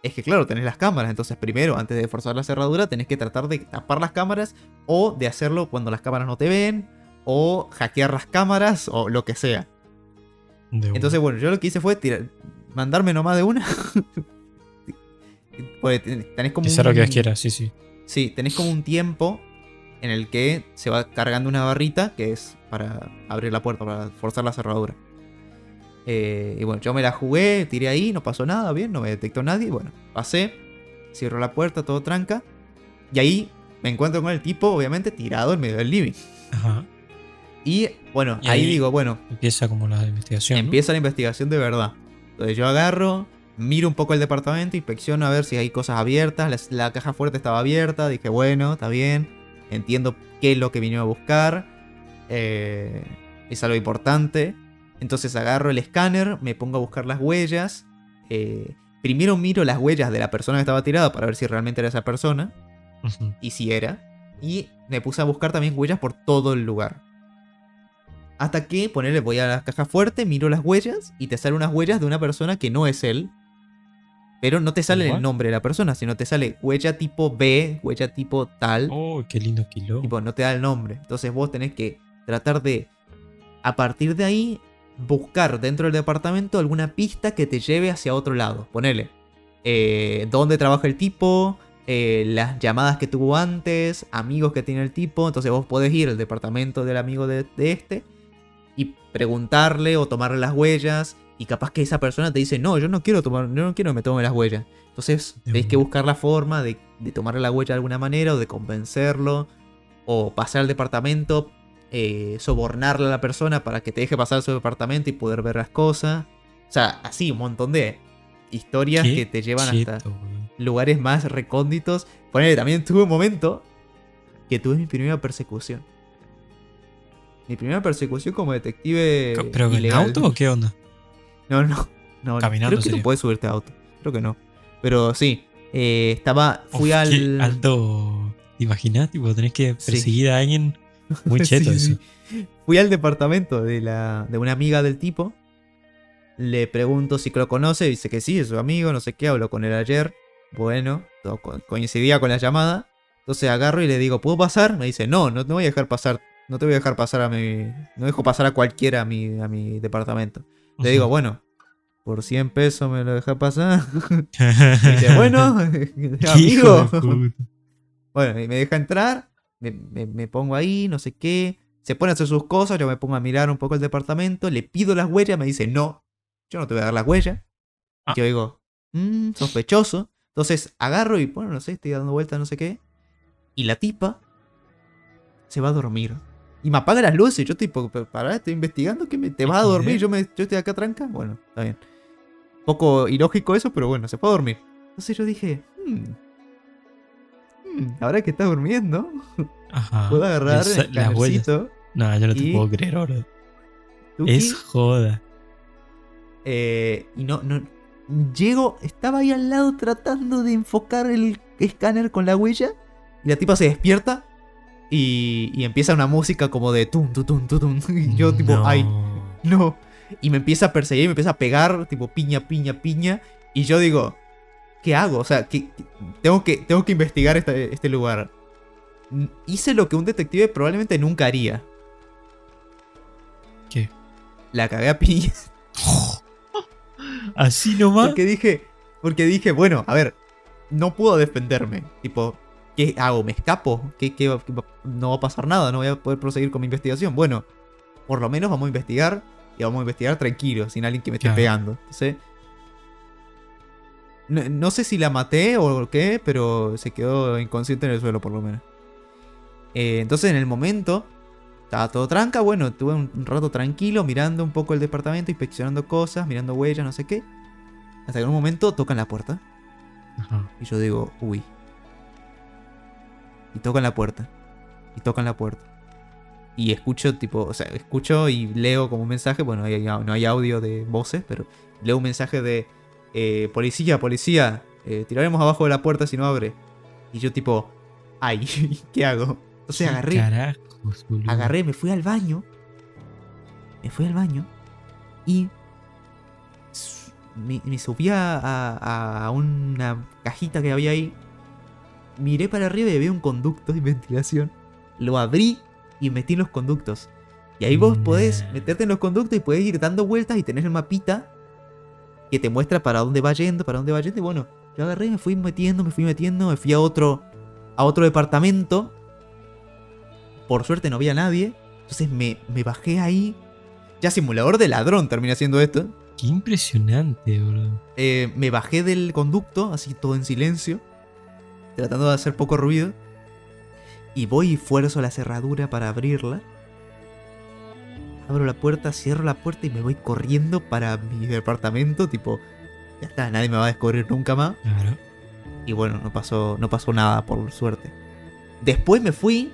es que, claro, tenés las cámaras. Entonces, primero, antes de forzar la cerradura, tenés que tratar de tapar las cámaras o de hacerlo cuando las cámaras no te ven o hackear las cámaras o lo que sea. Entonces, bueno, yo lo que hice fue tirar, mandarme nomás de una. Ten- tenés como Hacer lo que un- quieras, sí, sí. Sí, tenés como un tiempo en el que se va cargando una barrita que es para abrir la puerta, para forzar la cerradura. Eh, y bueno, yo me la jugué, tiré ahí, no pasó nada, bien, no me detectó nadie. Bueno, pasé, cierro la puerta, todo tranca. Y ahí me encuentro con el tipo, obviamente, tirado en medio del living. Ajá. Y bueno, Y ahí ahí- digo, bueno, Empieza como la investigación. ¿no? Empieza la investigación de verdad. Entonces yo agarro, miro un poco el departamento, inspecciono a ver si hay cosas abiertas. La, la caja fuerte estaba abierta, dije, bueno, está bien. Entiendo qué es lo que vinieron a buscar. eh, es algo importante. Entonces agarro el escáner, me pongo a buscar las huellas. eh, primero miro las huellas de la persona que estaba tirada para ver si realmente era esa persona. Y si era. Y me puse a buscar también huellas por todo el lugar. Hasta que, ponerle, voy a la caja fuerte, miro las huellas y te salen unas huellas de una persona que no es él. Pero no te sale ¿What? el nombre de la persona, sino te sale huella tipo B, huella tipo tal. Oh, qué lindo kilo. Tipo, no te da el nombre. Entonces vos tenés que tratar de, a partir de ahí, buscar dentro del departamento alguna pista que te lleve hacia otro lado. Ponele. eh, dónde trabaja el tipo, eh, las llamadas que tuvo antes, amigos que tiene el tipo. Entonces vos podés ir al departamento del amigo de, de este y preguntarle o tomarle las huellas. Y capaz que esa persona te dice, no, yo no quiero tomar, yo no quiero que me tome las huellas. Entonces tenés que buscar la forma de, de tomarle la huella de alguna manera o de convencerlo. O pasar al departamento, eh, sobornarle a la persona para que te deje pasar a su departamento y poder ver las cosas. O sea, así, un montón de historias Qué que te llevan hasta lugares más recónditos. Ponele, también tuve un momento que tuve mi primera persecución. Mi primera persecución como detective ¿Pero en ilegal. auto o qué onda? No, no, no. Caminando Creo que sería. no puedes subirte a auto. Creo que no. Pero sí. eh, estaba. Fui Uf, al. alto. ¿Te imaginas? Tipo, tenés que Sí. perseguir a alguien. Muy cheto sí. eso. Fui al departamento de, la, de una amiga del tipo. Le pregunto si lo conoce. Dice que sí, es su amigo, no sé qué. Habló con él ayer. Bueno, todo co- coincidía con la llamada. Entonces agarro y le digo, ¿puedo pasar? Me dice, no, no te voy a dejar pasar. No te voy a dejar pasar a mi. No dejo pasar a cualquiera a mi, a mi departamento. Le digo, bueno, por 100 pesos me lo deja pasar. Y dice, bueno, amigo. Bueno, y me deja entrar, me, me- me pongo ahí, no sé qué. Se pone a hacer sus cosas, yo me pongo a mirar un poco el departamento, le pido las huellas, me dice, no, yo no te voy a dar las huellas. Ah. Y yo digo, "Mm, sospechoso. Entonces agarro y, bueno, no sé, estoy dando vueltas, no sé qué. Y la tipa se va a dormir. Y me apaga las luces, yo tipo, para, estoy investigando, que me, te vas a dormir, yo, me, yo estoy acá tranca. Bueno, está bien. Poco ilógico eso, pero bueno, se fue a dormir. Entonces yo dije, "Hmm, hmm, ahora que está durmiendo, Ajá. puedo agarrar El el escanercito, No, yo no te puedo creer ahora. Es joda. eh, y no, no, llego, estaba ahí al lado tratando de enfocar el escáner con la huella, y la tipa se despierta, y, y empieza una música como de tum, tum, tum, y yo tipo, No. ay, no, y me empieza a perseguir, me empieza a pegar, tipo piña, piña, piña, y yo digo, ¿qué hago? O sea, que tengo, que, tengo que investigar este, este lugar. Hice lo que un detective probablemente nunca haría. ¿Qué? La cagué a piñas. Así nomás. Porque dije, porque dije, bueno, a ver, no puedo defenderme. Tipo, ¿qué hago? ¿Me escapo? ¿Qué, qué no va a pasar nada, no voy a poder proseguir con mi investigación. Bueno, por lo menos vamos a investigar y vamos a investigar tranquilo, sin alguien que me esté Claro. pegando. Entonces, No, no sé si la maté o qué, pero se quedó inconsciente en el suelo por lo menos. Eh, entonces en el momento estaba todo tranca, bueno, tuve un un rato tranquilo mirando un poco el departamento, inspeccionando cosas, mirando huellas, no sé qué. Hasta que en un momento tocan la puerta. Ajá. Y yo digo, uy. Y tocan la puerta. Y tocan la puerta. Y escucho, tipo, o sea, escucho y leo como un mensaje. Bueno, no hay audio de voces, pero leo un mensaje de eh, policía, policía. eh, tiraremos abajo de la puerta si no abre. Y yo, tipo, ay, ¿qué hago? Entonces ¿Qué agarré, carajos, agarré, me fui al baño. Me fui al baño. Y me, me subí a, a- a una cajita que había ahí. Miré para arriba y había un conducto de ventilación. Lo abrí y metí en los conductos. Y ahí vos podés meterte en los conductos y podés ir dando vueltas y tenés el mapita que te muestra para dónde va yendo, para dónde va yendo. Y bueno, yo agarré, me fui metiendo, me fui metiendo, me fui a otro, a otro departamento. Por suerte no había nadie. Entonces me, me bajé ahí. Ya simulador de ladrón terminé haciendo esto. Qué impresionante, boludo. Eh, me bajé del conducto, así todo en silencio. Tratando de hacer poco ruido. Y voy y fuerzo la cerradura para abrirla. Abro la puerta, cierro la puerta y me voy corriendo para mi departamento. Tipo, ya está, nadie me va a descubrir nunca más. Claro. Y bueno, no pasó, no pasó nada, por suerte. Después me fui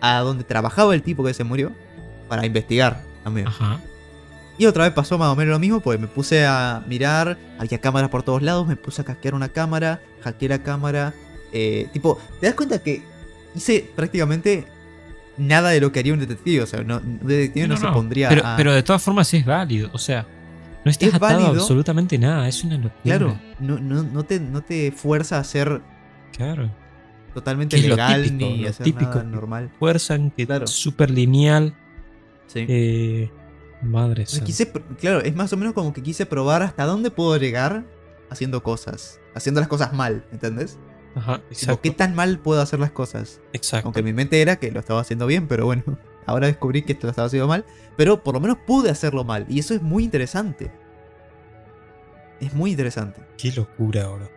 a donde trabajaba el tipo que se murió. Para investigar también. Ajá. Y otra vez pasó más o menos lo mismo, porque me puse a mirar, había cámaras por todos lados, me puse a casquear una cámara, hackeé la cámara. Eh, tipo, ¿te das cuenta que hice prácticamente nada de lo que haría un detective? O sea, no, un detective no, se pondría pero, a... pero de todas formas es válido. O sea, no estás Es atado a absolutamente nada. Es una locura. claro, no, no, no, te, no te fuerza a ser Claro. totalmente legal típico, ni lo hacer típico nada que- normal. Fuerzan que Claro. es súper lineal. Sí. Eh, madre santa. quise, claro, es más o menos como que quise probar hasta dónde puedo llegar haciendo cosas, haciendo las cosas mal, ¿entendés? Ajá, exacto. ¿Qué tan mal puedo hacer las cosas? exacto. Aunque mi mente era que lo estaba haciendo bien, pero bueno, ahora descubrí que lo estaba haciendo mal, pero por lo menos pude hacerlo mal, y eso es muy interesante. Es muy interesante. Qué locura, bro.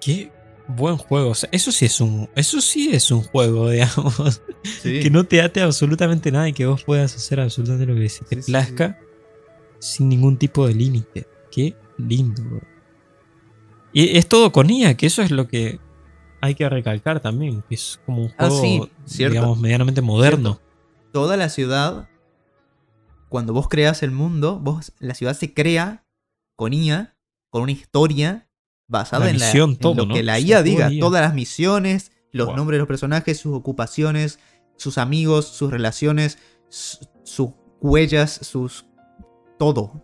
Qué buen juego. O sea, eso sí es un. Eso sí es un juego, digamos. Sí. Que no te ate absolutamente nada y que vos puedas hacer absolutamente lo que se te Sí, sí, plazca sin ningún tipo de límite. Qué lindo, bro. Y es todo con IA, que eso es lo que hay que recalcar también, que es como un Ah, juego, sí, digamos, medianamente moderno. Toda la ciudad, cuando vos creas el mundo, vos, la ciudad se crea con IA, con una historia basada La en, la- misión, en todo, lo ¿no? que la IA diga, IA. todas las misiones, los Wow. nombres de los personajes, sus ocupaciones, sus amigos, sus relaciones, su- sus huellas, sus... todo.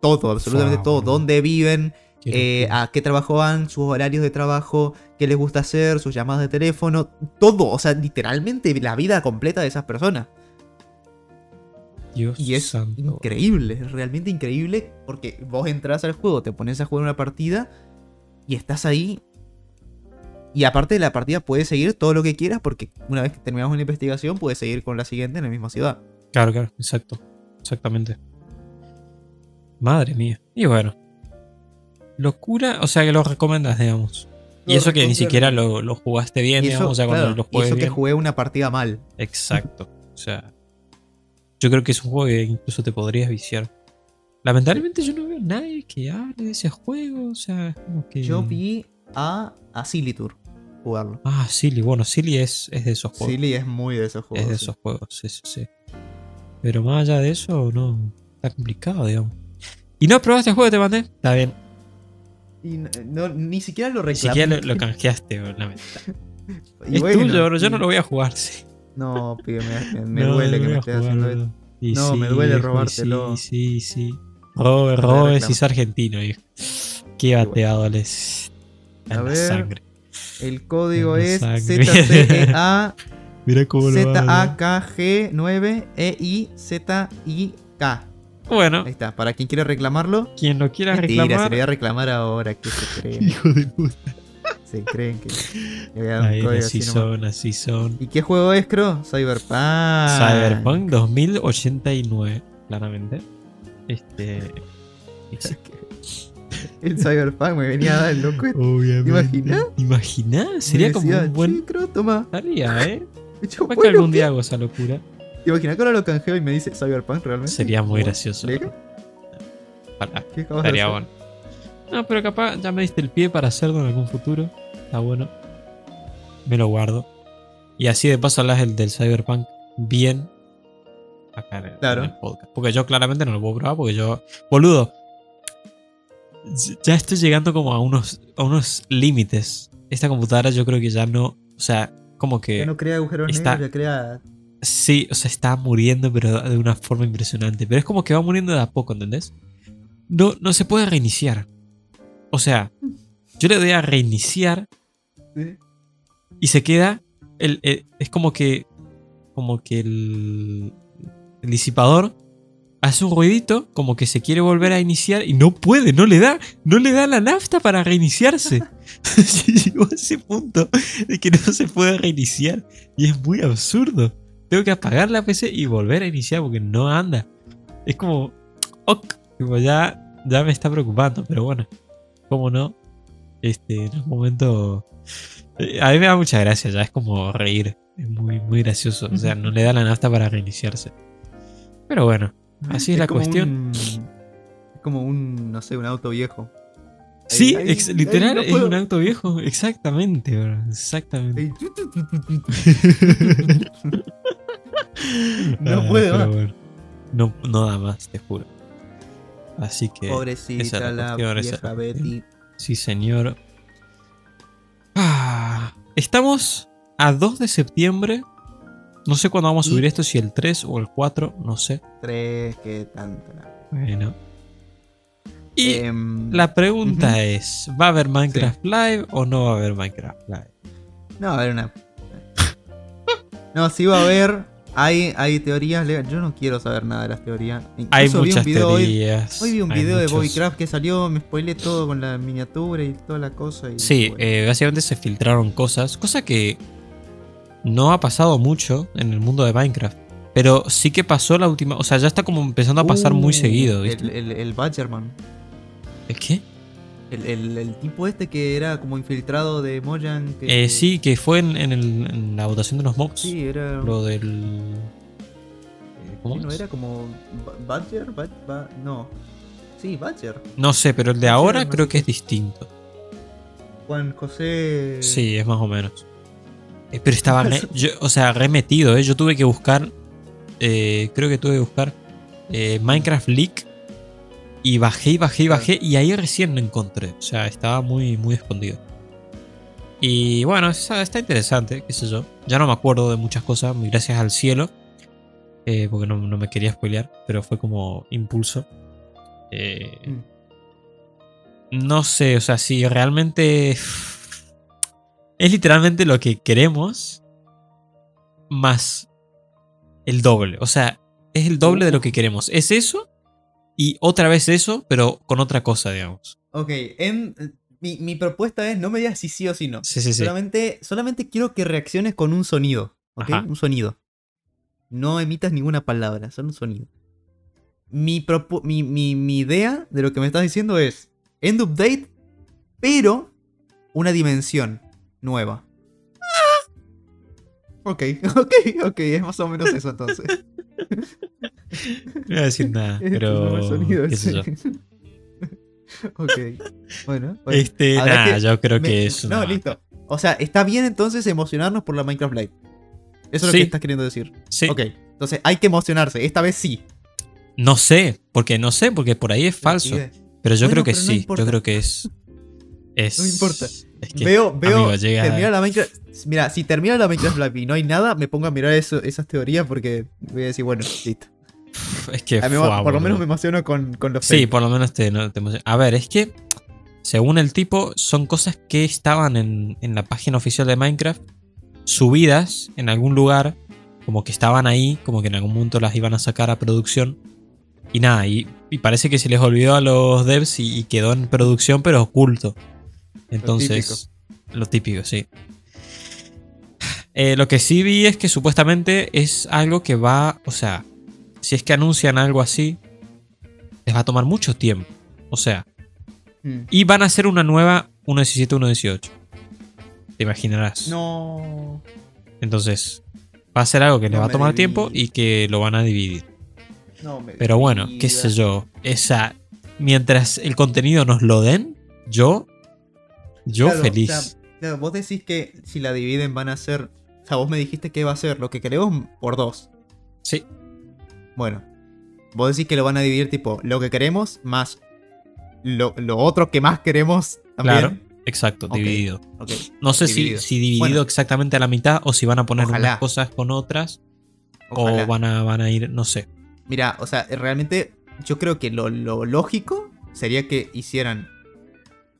Todo, absolutamente Wow, todo. Dónde viven, eh, a qué trabajo van, sus horarios de trabajo, qué les gusta hacer, sus llamadas de teléfono, todo, o sea, literalmente la vida completa de esas personas. Dios Y es santo. increíble, es realmente increíble porque vos entras al juego, te pones a jugar una partida y estás ahí. Y aparte de la partida puedes seguir todo lo que quieras porque una vez que terminamos una investigación puedes seguir con la siguiente en la misma ciudad. Claro, claro, exacto. Exactamente. Madre mía. Y bueno. Locura, o sea que lo recomendas, digamos. Y eso que ni siquiera lo, lo jugaste bien, y digamos, eso, o sea, cuando claro, lo y juegues eso que jugué una partida mal. Exacto. O sea, yo creo que es un juego que incluso te podrías viciar. Lamentablemente yo no veo a nadie que hable de ese juego, o sea, es como que... Yo vi a, a Silly Tour jugarlo. Ah, Silly, bueno, Silly es, es de esos juegos. Silly es muy de esos juegos. es de sí. esos juegos, sí, sí, sí. Pero más allá de eso, no. Está complicado, digamos. ¿Y no probaste el juego que te mandé? Está bien. Y no, ni siquiera lo Ni reclamé. siquiera lo, lo canjeaste, lamentable. Y es bueno, tuyo, bro. Yo y- no lo voy a jugar, sí. No, pibe, me, me- No, duele que me estés haciendo esto. No, me duele robártelo. Sí, sí, sí. Robe, Te robe, reclamo. si es argentino, viejo. Qué bueno. bateado les. A la ver. sangre. El código es. ZCEA Mira cómo lo ZAKG9EIZIK. Bueno, Ahí está, para quien quiera reclamarlo. quien lo quiera Mentira, se le reclamar. voy a reclamar ahora, que se creen? Hijo de puta. se creen que le voy a dar un Ahí, código así son, así son. ¿Y qué juego es, Cro? Cyberpunk. Cyberpunk 2089, claramente. Este. el Cyberpunk me venía a dar el loco. Obviamente. imaginas? ¿Imaginás? Sería como decía, un buen. "Che, creo, toma. Estaría, ¿eh? Yo, Capaz que bueno, algún día hago esa locura. ¿Te imaginas que ahora lo canjeo y me dice Cyberpunk realmente? Sería muy gracioso. ¿legal? Ojalá. ¿Qué Estaría bueno. No, pero capaz ya me diste el pie para hacerlo en algún futuro. Está bueno. Me lo guardo. Y así de paso hablas del, del Cyberpunk bien acá en el, Claro. en el podcast. Porque yo claramente no lo puedo probar porque yo. Boludo. Ya estoy llegando como a unos, a unos límites. Esta computadora yo creo que ya no. O sea, como que. Ya no crea agujeros está- negros, ya crea. Sí, o sea, está muriendo, pero de una forma impresionante. Pero es como que va muriendo de a poco, ¿entendés? No, no se puede reiniciar. O sea, yo le doy a reiniciar y se queda. El, es como que. Como que el. El disipador hace un ruidito, como que se quiere volver a iniciar y no puede, no le da. No le da la nafta para reiniciarse. Llegó a ese punto de que no se puede reiniciar. Y es muy absurdo. Tengo que apagar la PC y volver a iniciar porque no anda. Es como. Ok. Tipo, ya, ya me está preocupando, pero bueno. ¿Cómo no? Este, en algún momento. eh, A mí me da mucha gracia, ya es como reír. Es muy, muy gracioso. O sea, no le da la nafta para reiniciarse. Pero bueno, así es, la como cuestión. un- es como un, no sé, un auto viejo. Sí, ahí- ex- ahí literal, no es puedo. un auto viejo. Exactamente, bro. Exactamente. Ahí, tu, tu, tu, tu, tu, tu. No Ah, pero más. bueno. No, no da más, te juro. Así que. esa Pobrecita es la la cuestión, esa vieja la Betty. Sí, señor. Ah, estamos a 2 de septiembre. No sé cuándo vamos a subir esto, si el 3 o el 4, no sé. Tres, qué tanta. Bueno. Y Em, la pregunta es: ¿va a haber Minecraft Live o no va a haber Minecraft Live? No, a ver una. No, sí va a haber. Hay, hay teorías. Yo no quiero saber nada de las teorías. Hay Incluso vi un muchas video hoy- teorías. Hoy vi un video de muchos- Bobbycraft que salió, me spoilé todo con la miniatura y toda la cosa. Y, Sí, bueno. eh, básicamente se filtraron cosas, cosa que no ha pasado mucho en el mundo de Minecraft. Pero sí que pasó la última, o sea, ya está como empezando a pasar muy Uh, seguido, ¿viste? El, el, el Badgerman. ¿El qué? El, el- el tipo este que era como infiltrado de Mojang. Que, Eh, sí, que fue en, en el- en la votación de los mobs. Sí, era. Lo del. eh, ¿Cómo no era como. Ba- Badger? Ba- ba- no. Sí, Badger. No sé, pero el de ahora creo que es distinto. Juan José. Sí, es más o menos. Eh, pero estaba, re- yo- o sea, remetido, ¿eh? Yo tuve que buscar, eh, creo que tuve que buscar eh, Minecraft Leak y bajé y bajé y bajé y ahí recién lo encontré. O sea, estaba muy, muy escondido. Y bueno, está, está interesante, qué sé yo. Ya no me acuerdo de muchas cosas, gracias al cielo. eh, porque no, no me quería spoilear, pero fue como impulso. Eh, Mm. no sé, o sea, si realmente es literalmente lo que queremos más el doble. O sea, es el doble de lo que queremos. Es eso y otra vez eso, pero con otra cosa, digamos. Ok, en, mi, mi propuesta es no me digas si sí o si no. Sí, sí, sí. Solamente, solamente quiero que reacciones con un sonido. ¿Ok? Ajá. Un sonido. No emitas ninguna palabra, solo un sonido. Mi, propo- mi, mi, mi idea de lo que me estás diciendo es end update, pero una dimensión nueva. Ok, ok, ok, es más o menos eso entonces. No voy a decir nada, pero. sonido qué sé yo. ok, bueno. bueno. Este, nada, yo creo Me- que es. No, una- listo. O sea, está bien entonces emocionarnos por la Minecraft Live. Eso es lo que estás queriendo decir. Sí. Ok, entonces hay que emocionarse. Esta vez sí. No sé, porque no sé, porque por ahí es falso. Pero yo Bueno, creo que no sí. yo creo que es. Es. No importa. Es que, veo, veo, amigo, llega- termina la Minecraft. Mira, si termina la Minecraft Live y no hay nada, me pongo a mirar eso- esas teorías porque voy a decir, bueno, listo. Es que. Mí por lo menos me emociono con, con los Sí, por lo menos te, no, te. A ver, es que. Según el tipo, son cosas que estaban en, en la página oficial de Minecraft. Subidas en algún lugar. Como que estaban ahí. Como que en algún momento las iban a sacar a producción. Y nada, y, y parece que se les olvidó a los devs y, y quedó en producción, pero oculto. Entonces, lo típico, sí. Eh, lo que sí vi es que supuestamente es algo que va, o sea, si es que anuncian algo así, les va a tomar mucho tiempo. O sea, Mm. Y van a hacer una nueva 1.17, 1.18. Te imaginarás. No. Entonces, va a ser algo que No va a tomar tiempo y que lo van a dividir. no me Pero bueno, qué sé yo. Esa. Mientras el contenido nos lo den, yo. Yo Claro, feliz. o sea, claro, vos decís que si la dividen van a ser. O sea, vos me dijiste que va a ser lo que queremos por dos. sí, Bueno. Vos decís que lo van a dividir tipo lo que queremos más lo, lo otro que más queremos también. claro. Exacto, dividido. No sé si, Dividido. si dividido Bueno. exactamente a la mitad o si van a poner Ojalá. unas cosas con otras Ojalá. o van a, van a ir, no sé. Mira, o sea, realmente yo creo que lo, lo lógico sería que hicieran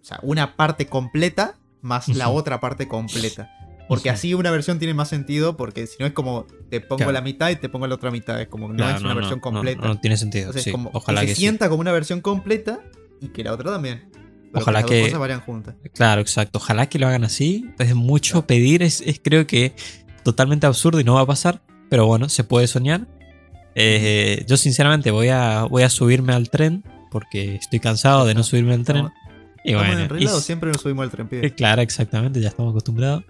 o sea, una parte completa más la otra parte completa. Porque así una versión tiene más sentido, porque si no es como te pongo Claro. la mitad y te pongo la otra mitad, es como no Claro, es una versión no, completa. No, no tiene sentido. Entonces, sí, como ojalá que que, se sí. sienta como una versión completa y que la otra también. Pero Ojalá las que- dos cosas vayan juntas. Claro, exacto. Ojalá que lo hagan así. Es mucho pedir, es, es creo que totalmente absurdo y no va a pasar. Pero bueno, se puede soñar. Eh, yo sinceramente voy a, voy a subirme al tren porque estoy cansado de no subirme al tren. Estamos- Y Estamos bueno, en Enredados, y- siempre nos subimos al tren, pibe. eh, claro, exactamente, ya estamos acostumbrados.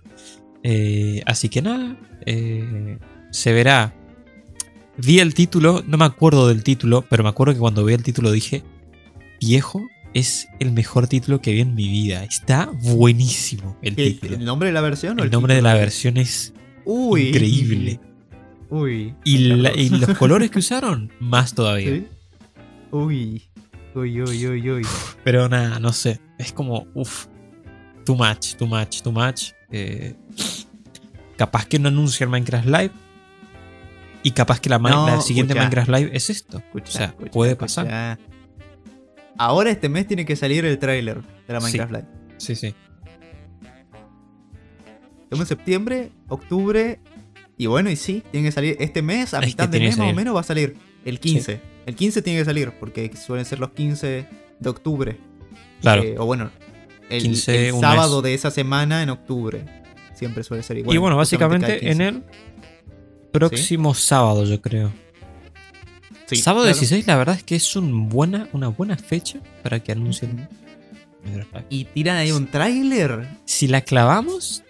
Eh, así que nada, eh, se verá. Vi el título, no me acuerdo del título, pero me acuerdo que cuando vi el título dije, viejo, es el mejor título que vi en mi vida. Está buenísimo el ¿Qué- título. ¿El nombre de la versión o El nombre de la versión es Uy. increíble. Uy. Y, la- y Carlos. los colores que usaron, más todavía. ¿Sí? Uy. Uy, uy, uy, uy. Pero nada, no sé. Es como, uff. Too much, too much, too much. Eh, capaz que no anuncia el Minecraft Live. Y capaz que la, ma- No, la siguiente escucha. Minecraft Live es esto. Escucha, o sea, escucha, puede pasar. Ahora este mes tiene que salir el tráiler de la Sí. Minecraft Live. Sí, sí. Estamos en septiembre, octubre. Y bueno, y sí, tiene que salir este mes, a Es mitad de mes más o menos va a salir. El 15. El 15 tiene que salir, porque suelen ser los 15 de octubre. Claro. Eh, o bueno, el, 15, el un sábado de esa semana en octubre. Siempre suele ser igual. y bueno, básicamente en 15. el próximo sábado, yo creo. Sí, sábado claro. 16, la verdad es que es un buena, una buena fecha para que anuncien. Y tiran ahí un tráiler. Si la clavamos,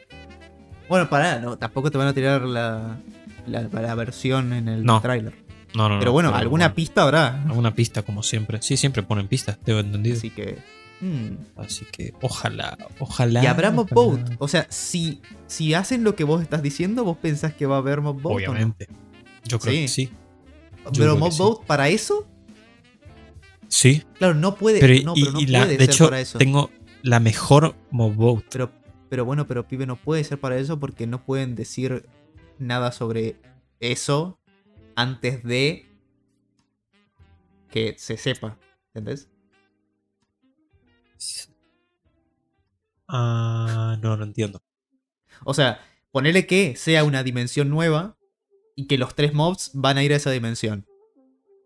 Bueno, pará, no, tampoco te van a tirar la, la, la versión en el No. tráiler. no, no, no. Pero bueno, alguna pista habrá. alguna pista, como siempre. Sí, siempre ponen pistas, tengo entendido. Así que. Hmm. Así que ojalá, ojalá. Y habrá mob ojalá. boat. O sea, si, si hacen lo que vos estás diciendo, vos pensás que va a haber mob boat. o no? Obviamente. Yo creo Sí. que sí. Yo Pero mob sí. boat para eso, Sí. claro, no puede. Pero, no, y, pero no y la, de ser hecho, para eso. tengo la mejor mob boat. Pero, pero bueno, pero pibe, no puede ser para eso porque no pueden decir nada sobre eso antes de que se sepa. ¿Entendés? Ah, no, no entiendo. O sea, ponele que sea una dimensión nueva y que los tres mobs van a ir a esa dimensión.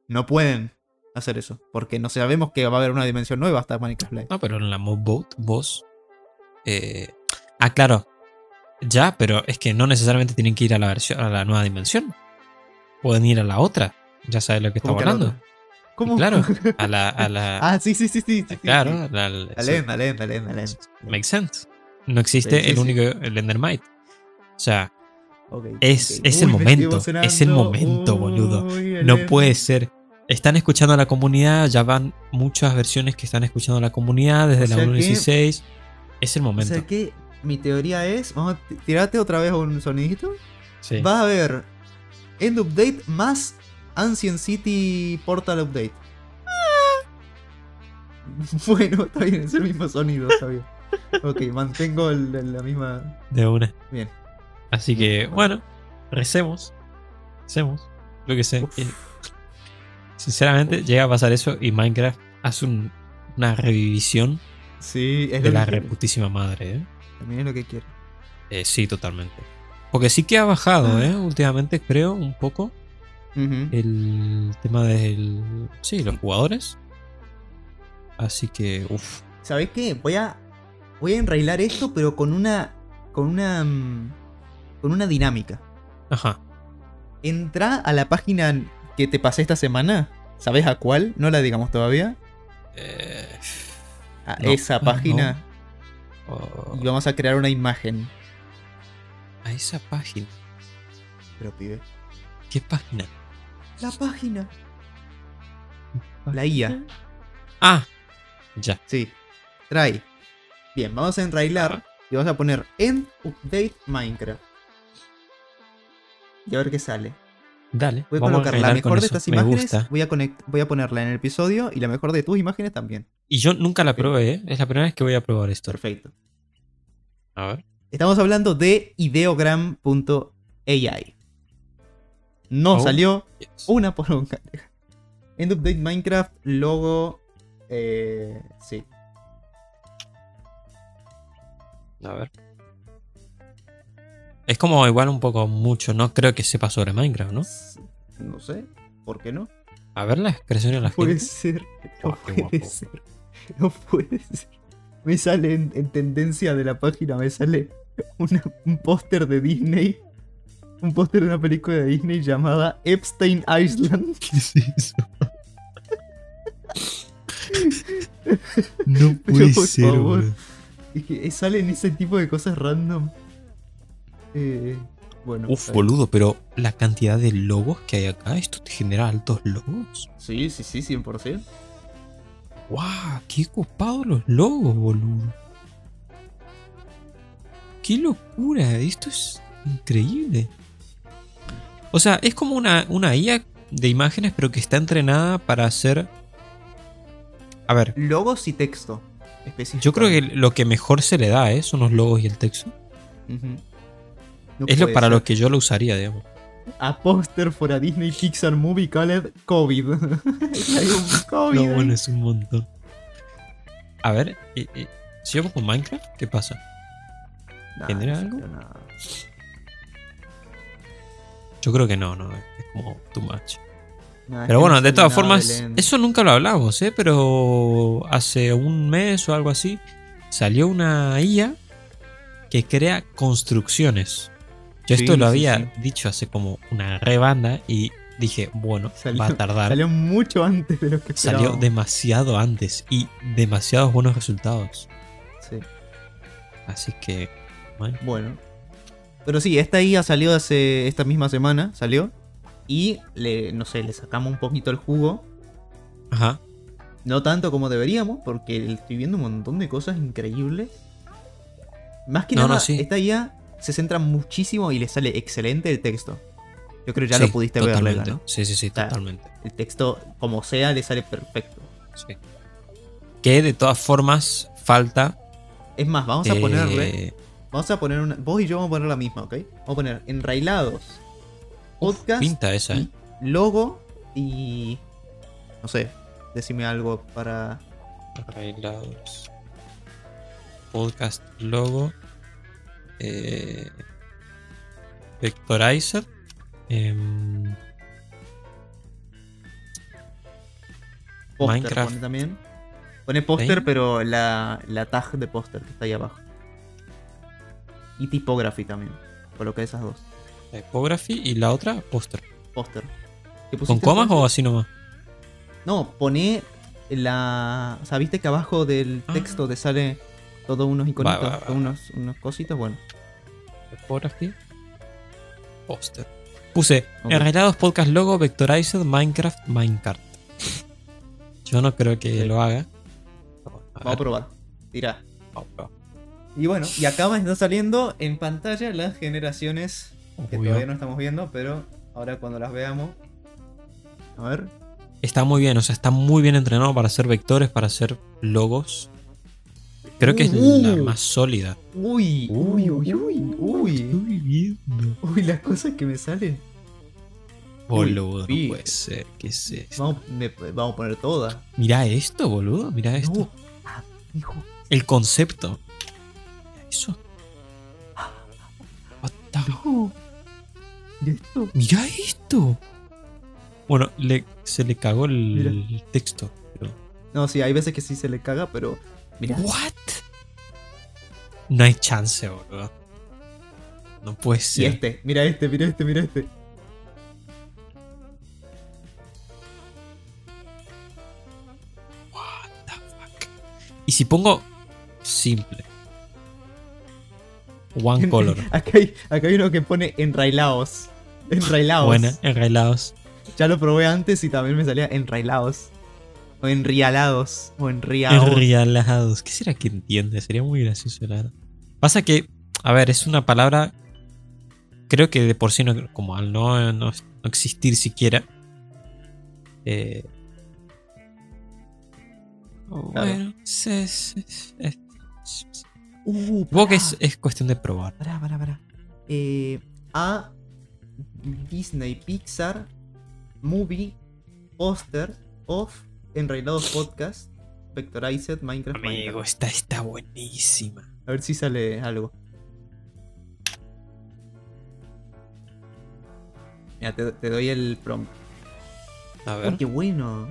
No pueden hacer eso, porque no sabemos que va a haber una dimensión nueva hasta Minecraft Live. No, pero en la mob boat, vos. eh, Ah, claro. Ya, pero es que no necesariamente tienen que ir a la versión, a la nueva dimensión. Pueden ir a la otra. Ya sabes lo que ¿Cómo estamos hablando. ¿Cómo? Claro, a la. A la ah, sí, sí, sí, sí. claro, sí. la- La. Makes sense. No existe Sí, el único, el Endermite. O sea, Es- es el Uy, momento, es el momento, boludo. Uy, no puede ser. Están escuchando a la comunidad, ya van muchas versiones que están escuchando a la comunidad desde O la sea que- 1.16. Es el O momento. sea que mi teoría es. Vamos a tirarte otra vez un sonidito. Sí. Va a haber End Update más Ancient City Portal Update. Bueno, está bien, es el mismo sonido, está bien. Ok, mantengo el- el- la misma. De una. Bien. Así que, bueno, recemos. Recemos. Lo que sé. Eh, Sinceramente, llega a pasar eso y Minecraft hace un- una revivisión Sí, es de la reputísima madre, ¿eh? También es lo que quiere. Eh, sí, totalmente. Porque sí que ha bajado, Ah. ¿eh? Últimamente, creo, un poco. El tema del. Sí, los jugadores. Así que, uff. ¿Sabés qué? Voy a. Voy a enrailar esto, pero con una. Con una. mm, Con una dinámica. Ajá. Entra a la página que te pasé esta semana. ¿Sabes a cuál? No la digamos todavía. Eh, a No, esa ah, página Oh, y vamos a crear una imagen. a esa página. Pero pibe. ¿Qué página? La página. La IA. Ah, ya. Sí. Try. Bien, vamos a enrailar y vamos a poner end update Minecraft. Y a ver qué sale. Dale. Voy a vamos colocar la mejor de eso. estas Me imágenes. gusta. Voy a, conect- voy a ponerla en el episodio y la mejor de tus imágenes también. Y yo nunca la probé, ¿eh? Es la primera vez que voy a probar esto. Perfecto. A ver. Estamos hablando de ideogram.ai. No Oh. salió Yes. una por una. End update Minecraft, logo. Eh, sí. A ver. Es como igual un poco mucho. No creo que sepa sobre Minecraft, ¿no? No sé. ¿Por qué no? A ver la expresión de la No puede gente. ser. No puede ser. No puede ser. Me sale en, en tendencia de la página, me sale una- un póster de Disney. Un póster de una película de Disney llamada Epstein Island. ¿Qué es eso? no puede por ser, favor. Y que salen ese tipo de cosas random. Eh, bueno. Uf, boludo, pero la cantidad de logos que hay acá, ¿esto te genera altos logos? Sí, sí, sí, 100%. ¡Guau! ¡Qué copados los logos, boludo! ¡Qué locura! Esto es increíble. O sea, es como una, una IA de imágenes, pero que está entrenada para hacer. A ver, Logos y texto. yo creo que lo que mejor se le da ¿eh? son los logos y el texto. es lo para lo que yo lo usaría, digamos. A poster for a Disney Pixar movie called COVID. Hay un COVID. No, bueno, es un montón. A ver, eh, eh, si yo pongo Minecraft, ¿qué pasa? Nah, ¿Tendrá no algo? nada. Yo creo que no, no, es como too much. Pero bueno, no de todas formas, Belén. eso nunca lo hablamos, ¿eh? Pero hace un mes o algo así, salió una IA que crea construcciones. Yo esto lo sí, había sí. dicho hace como una rebanda y dije, bueno, Salió- va a tardar. Salió mucho antes de lo que Salió demasiado antes y demasiados buenos resultados. Sí. Así que, bueno, Bueno. Pero sí, esta IA salió hace esta misma semana, salió. Y le, no sé, le sacamos un poquito el jugo. ajá. No tanto como deberíamos, porque estoy viendo un montón de cosas increíbles. Más que No, nada, no, sí. esta IA se centra muchísimo y le sale excelente el texto. Yo creo que ya Sí, lo pudiste ver, ¿no? Sí, sí, sí, sea, totalmente. El texto, como sea, le sale perfecto. Sí. Que de todas formas falta. Es más, vamos a eh, ponerle. Vamos a poner una. Vos y yo vamos a poner la misma, ¿ok? Vamos a poner enrailados. Podcast. Pinta esa, ¿eh? logo y. No sé. Decime algo para. Arreglados. Podcast logo. Eh, vectorizer. Póster Minecraft. pone también. Pone póster, pero la, la tag de póster que está ahí abajo. Y typography también. Coloqué esas dos. typography y la otra póster. Póster. ¿Qué ¿Con comas o así nomás? No, pone la. O sea, viste que abajo del Ah. texto te sale todos unos iconitos, va, va. unos, unos cositos. Bueno, Typography. Póster. Puse Ok. arreglados podcast logo vectorizer Minecraft Minecraft. Yo no creo que lo haga. vamos a probar. Tira. vamos a probar. Y bueno, y acá me están saliendo en pantalla las generaciones que Obvio. todavía no estamos viendo, pero ahora cuando las veamos. A ver. Está muy bien, o sea, está muy bien entrenado para hacer vectores, para hacer logos. Creo que es la Uh. más sólida. Uy, uy, uy, uy, uy. Estoy viendo. Uy, las cosas que me salen. Boludo, no sí. puede ser. ¿Qué es esto? Vamos, me- vamos a poner todas. Mira esto, boludo. Mira esto. No. Ah, hijo. El concepto. Eso. The- No. ¿Y esto? Mira esto. Bueno, le, se le cagó el, el texto. Pero, No, sí, hay veces que sí se le caga, pero. Mira. ¿What? No hay chance, boludo. No puede Y ser. este, mira este, mira este, mira este. What the fuck? Y si pongo simple. One color. acá, hay, acá hay uno que pone enrailados. Enrailados. Buena, enrailados. Ya lo probé antes y también me salía enrailados. O enrialados. O enriados. Enrialados. ¿Qué será que entiende? Sería muy gracioso, la verdad. Pasa que, a ver, es una palabra. Creo que de por sí, no, como al no, no, no existir siquiera. Eh, bueno, es, es, es, es- Uh, supongo que es, es cuestión de probar. Pará, pará, pará. Eh, a Disney Pixar Movie Poster of Enrailados Podcast Vectorized Minecraft. Amigo, Minecraft. esta está buenísima. A ver si sale algo. Mira, te, te doy el prompt. A Oh, ver. qué bueno.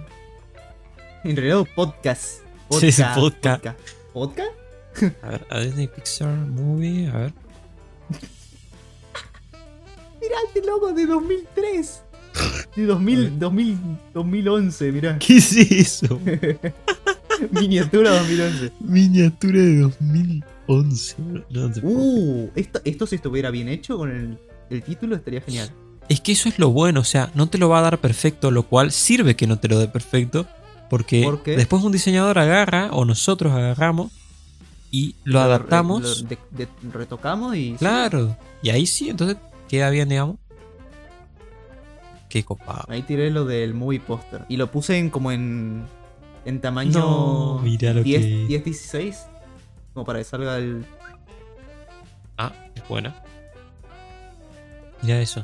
Enrailados Podcast. Sí, sí, podcast. Podcast. ¿Podcast? A ver, a Disney Pixar Movie, a ver. Mirá este logo de 2003. De 2000, 2000, 2011, mirá. ¿Qué es eso? Miniatura 2011. Miniatura de 2011. No te Uh, esto, esto si estuviera bien hecho con el, el título estaría genial. Es que eso es lo bueno, o sea, no te lo va a dar perfecto, lo cual sirve que no te lo dé perfecto, porque después un diseñador agarra, o nosotros agarramos, y lo adaptamos. Lo de- de- retocamos y. claro, y ahí sí, entonces queda bien, digamos. Qué copado. Ahí tiré lo del movie poster. Y lo puse en como en. En tamaño. No, mirá lo 10, que- 10, 16. Como para que salga el. Ah, es buena. Mira eso.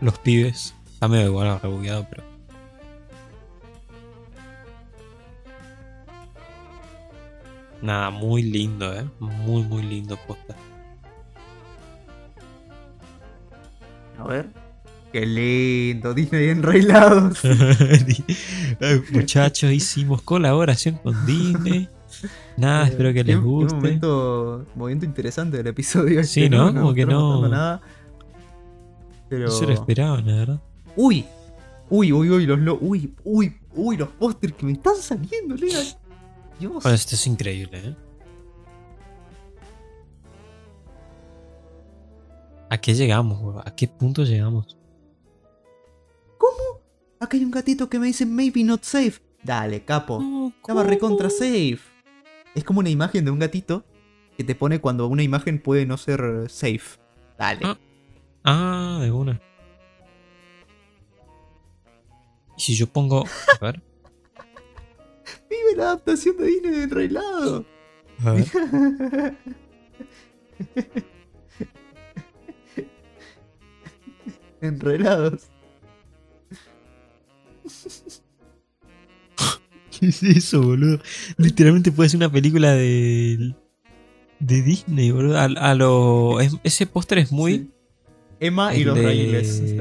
Los pibes. Está medio igual rebugueado, pero. Nada, muy lindo, eh. Muy, muy lindo posta. A ver. Qué lindo, Disney enrailados. Muchachos, hicimos colaboración con Disney. Nada, espero que les guste. momento, momento interesante del episodio. Sí, este, ¿no? Como que no- Nada. Pero. No se lo esperaban, la verdad. Uy, uy, uy, uy, los lo- uy, uy, uy, los pósters que me están saliendo, Lea. Dios. Bueno, esto es increíble, ¿eh? ¿A qué llegamos, weón? ¿A qué punto llegamos? Acá hay un gatito que me dice maybe not safe. Dale, capo. Estaba recontra safe. Es como una imagen de un gatito que te pone cuando una imagen puede no ser safe. Dale. Ah. Ah, de una. Y si yo pongo. A ver. La adaptación de Disney de enrailado. Enrailados. ¿Qué es eso, boludo? Literalmente puede ser una película de. de Disney, boludo. A, a lo. es- ese póster es muy. Sí. Emma y los de- raíles.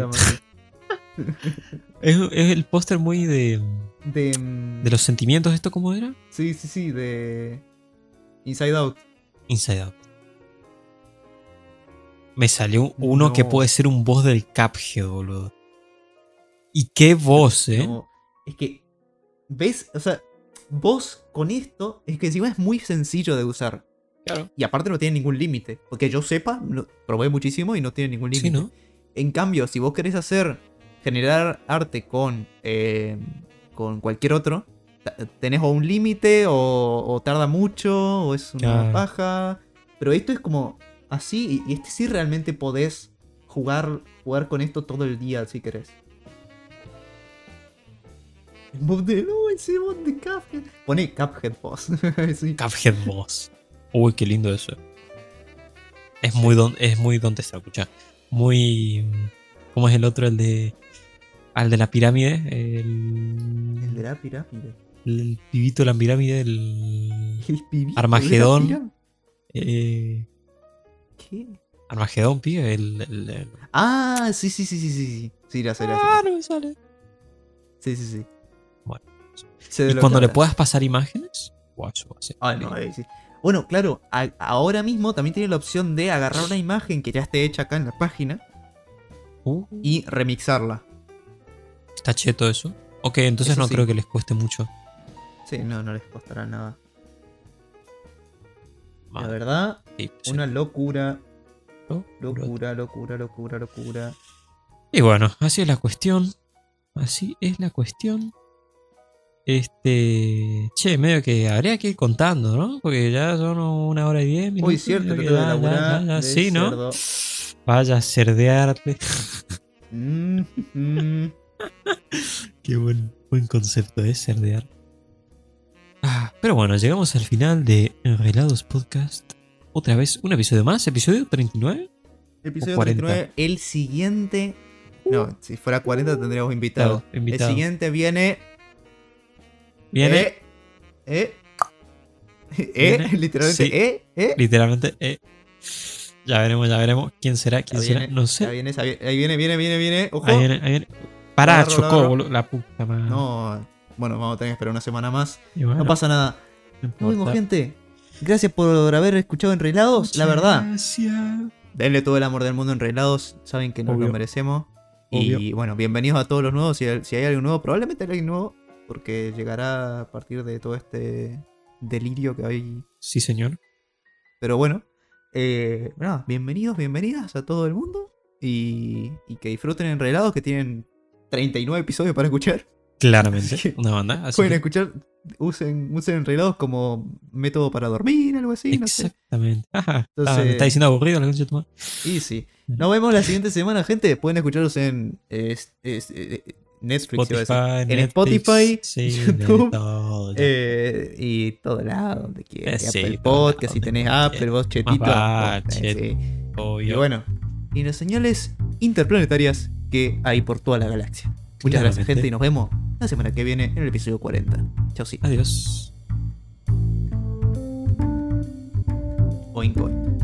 Es, es el póster muy de. De, de los sentimientos, ¿esto cómo era? Sí, sí, sí, de Inside Out. Inside Out. Me salió uno que puede ser un voz del Cuphead, boludo. Y qué voz, ¿eh? No, es que, ¿ves? O sea, vos con esto, es que encima es muy sencillo de usar. Claro. Y aparte no tiene ningún límite. Porque yo sepa, lo- probé muchísimo y no tiene ningún límite. Sí, ¿no? En cambio, si vos querés hacer, generar arte con, eh, con cualquier otro, tenés o un límite o, o tarda mucho o es una Claro. paja. Pero esto es como así y, y este sí realmente podés jugar, jugar con esto todo el día si querés. El mod de, no, ese mod de Cuphead. Pone Cuphead Boss. Sí. Cuphead voz. Uy, qué lindo eso. Es muy don, es muy donde está, escucha. Muy. ¿Cómo es el otro? El de. Al de la pirámide. El. El de la pirámide. El pibito de la pirámide. El. El pibito Armagedón. de la pirámide. eh, ¿Qué? Armagedón, pibe. El. Ah, sí, sí, sí, sí, sí. Sí, sí la sé, la. Ah, no me sale. Sí, sí, sí. Bueno. Y cuando le puedas pasar imágenes. eso Ah, no, ahí sí. Bueno, claro, a- ahora mismo también tiene la opción de agarrar una imagen que ya esté hecha acá en la página Uh, y remixarla. Está cheto eso. Ok, entonces Eso no sí. creo que les cueste mucho. Sí, no, no les costará nada. La verdad, Sí, sí. una locura. Locura, locura, locura, locura. Y bueno, así es la cuestión. Así es la cuestión. Este. Che, medio que habría que ir contando, ¿no? Porque ya son una hora y diez minutos. Uy, cierto, que ya, ya, de Sí, ¿no? Vaya a cerdearte. Mm, mm. Qué buen, buen concepto es cerdear. Ah, pero bueno, llegamos al final de Enrelados Podcast. Otra vez, un episodio más, episodio 39. Episodio 40. 39. El siguiente. No, si fuera 40 tendríamos invitado. Claro, invitado. El siguiente viene. Viene Eh, eh, eh, Viene, literalmente, sí. eh, eh. literalmente. eh, ya veremos, ya veremos. ¿Quién será? ¿Quién Ahí será? viene, no Ahí sé. viene, ahí viene, viene, viene, viene. Ojo. Ahí viene, ahí viene. Pará, chocó, boludo. La puta madre. No, bueno, vamos a tener que esperar una semana más. Bueno, No pasa nada. no Nos vemos, gente. Gracias por haber escuchado Enrelados. La Muchas verdad, Gracias. denle todo el amor del mundo a Enrelados. Saben que nos Obvio. lo merecemos. Y bueno, bienvenidos a todos los nuevos. Si, si hay alguien nuevo, probablemente hay alguien nuevo. Porque llegará a partir de todo este delirio que hay. Sí, señor. Pero bueno, eh, nada, bienvenidos, bienvenidas a todo el mundo. Y, y que disfruten Enrelados, que tienen 39 episodios para escuchar. Claramente. Una banda. Así Pueden que- escuchar, usen, usen Enrelados como método para dormir, algo así. No sé. Exactamente. Ajá. Entonces- Ah, me está diciendo aburrido la. Y sí. Nos vemos la siguiente semana, gente. Pueden escucharlos en eh, Netflix. Spotify, en Netflix, Spotify, sí, YouTube, todo. Eh, y todo lado, donde quieras. Eh, sí, Apple Podcast, si tenés Apple, vos chetito. va, chet. sí. Y bueno, y las señales interplanetarias que hay por toda la galaxia. Muchas gracias, gente, y nos vemos la semana que viene en el episodio 40. Chao, sí. Adiós. Oink, oink.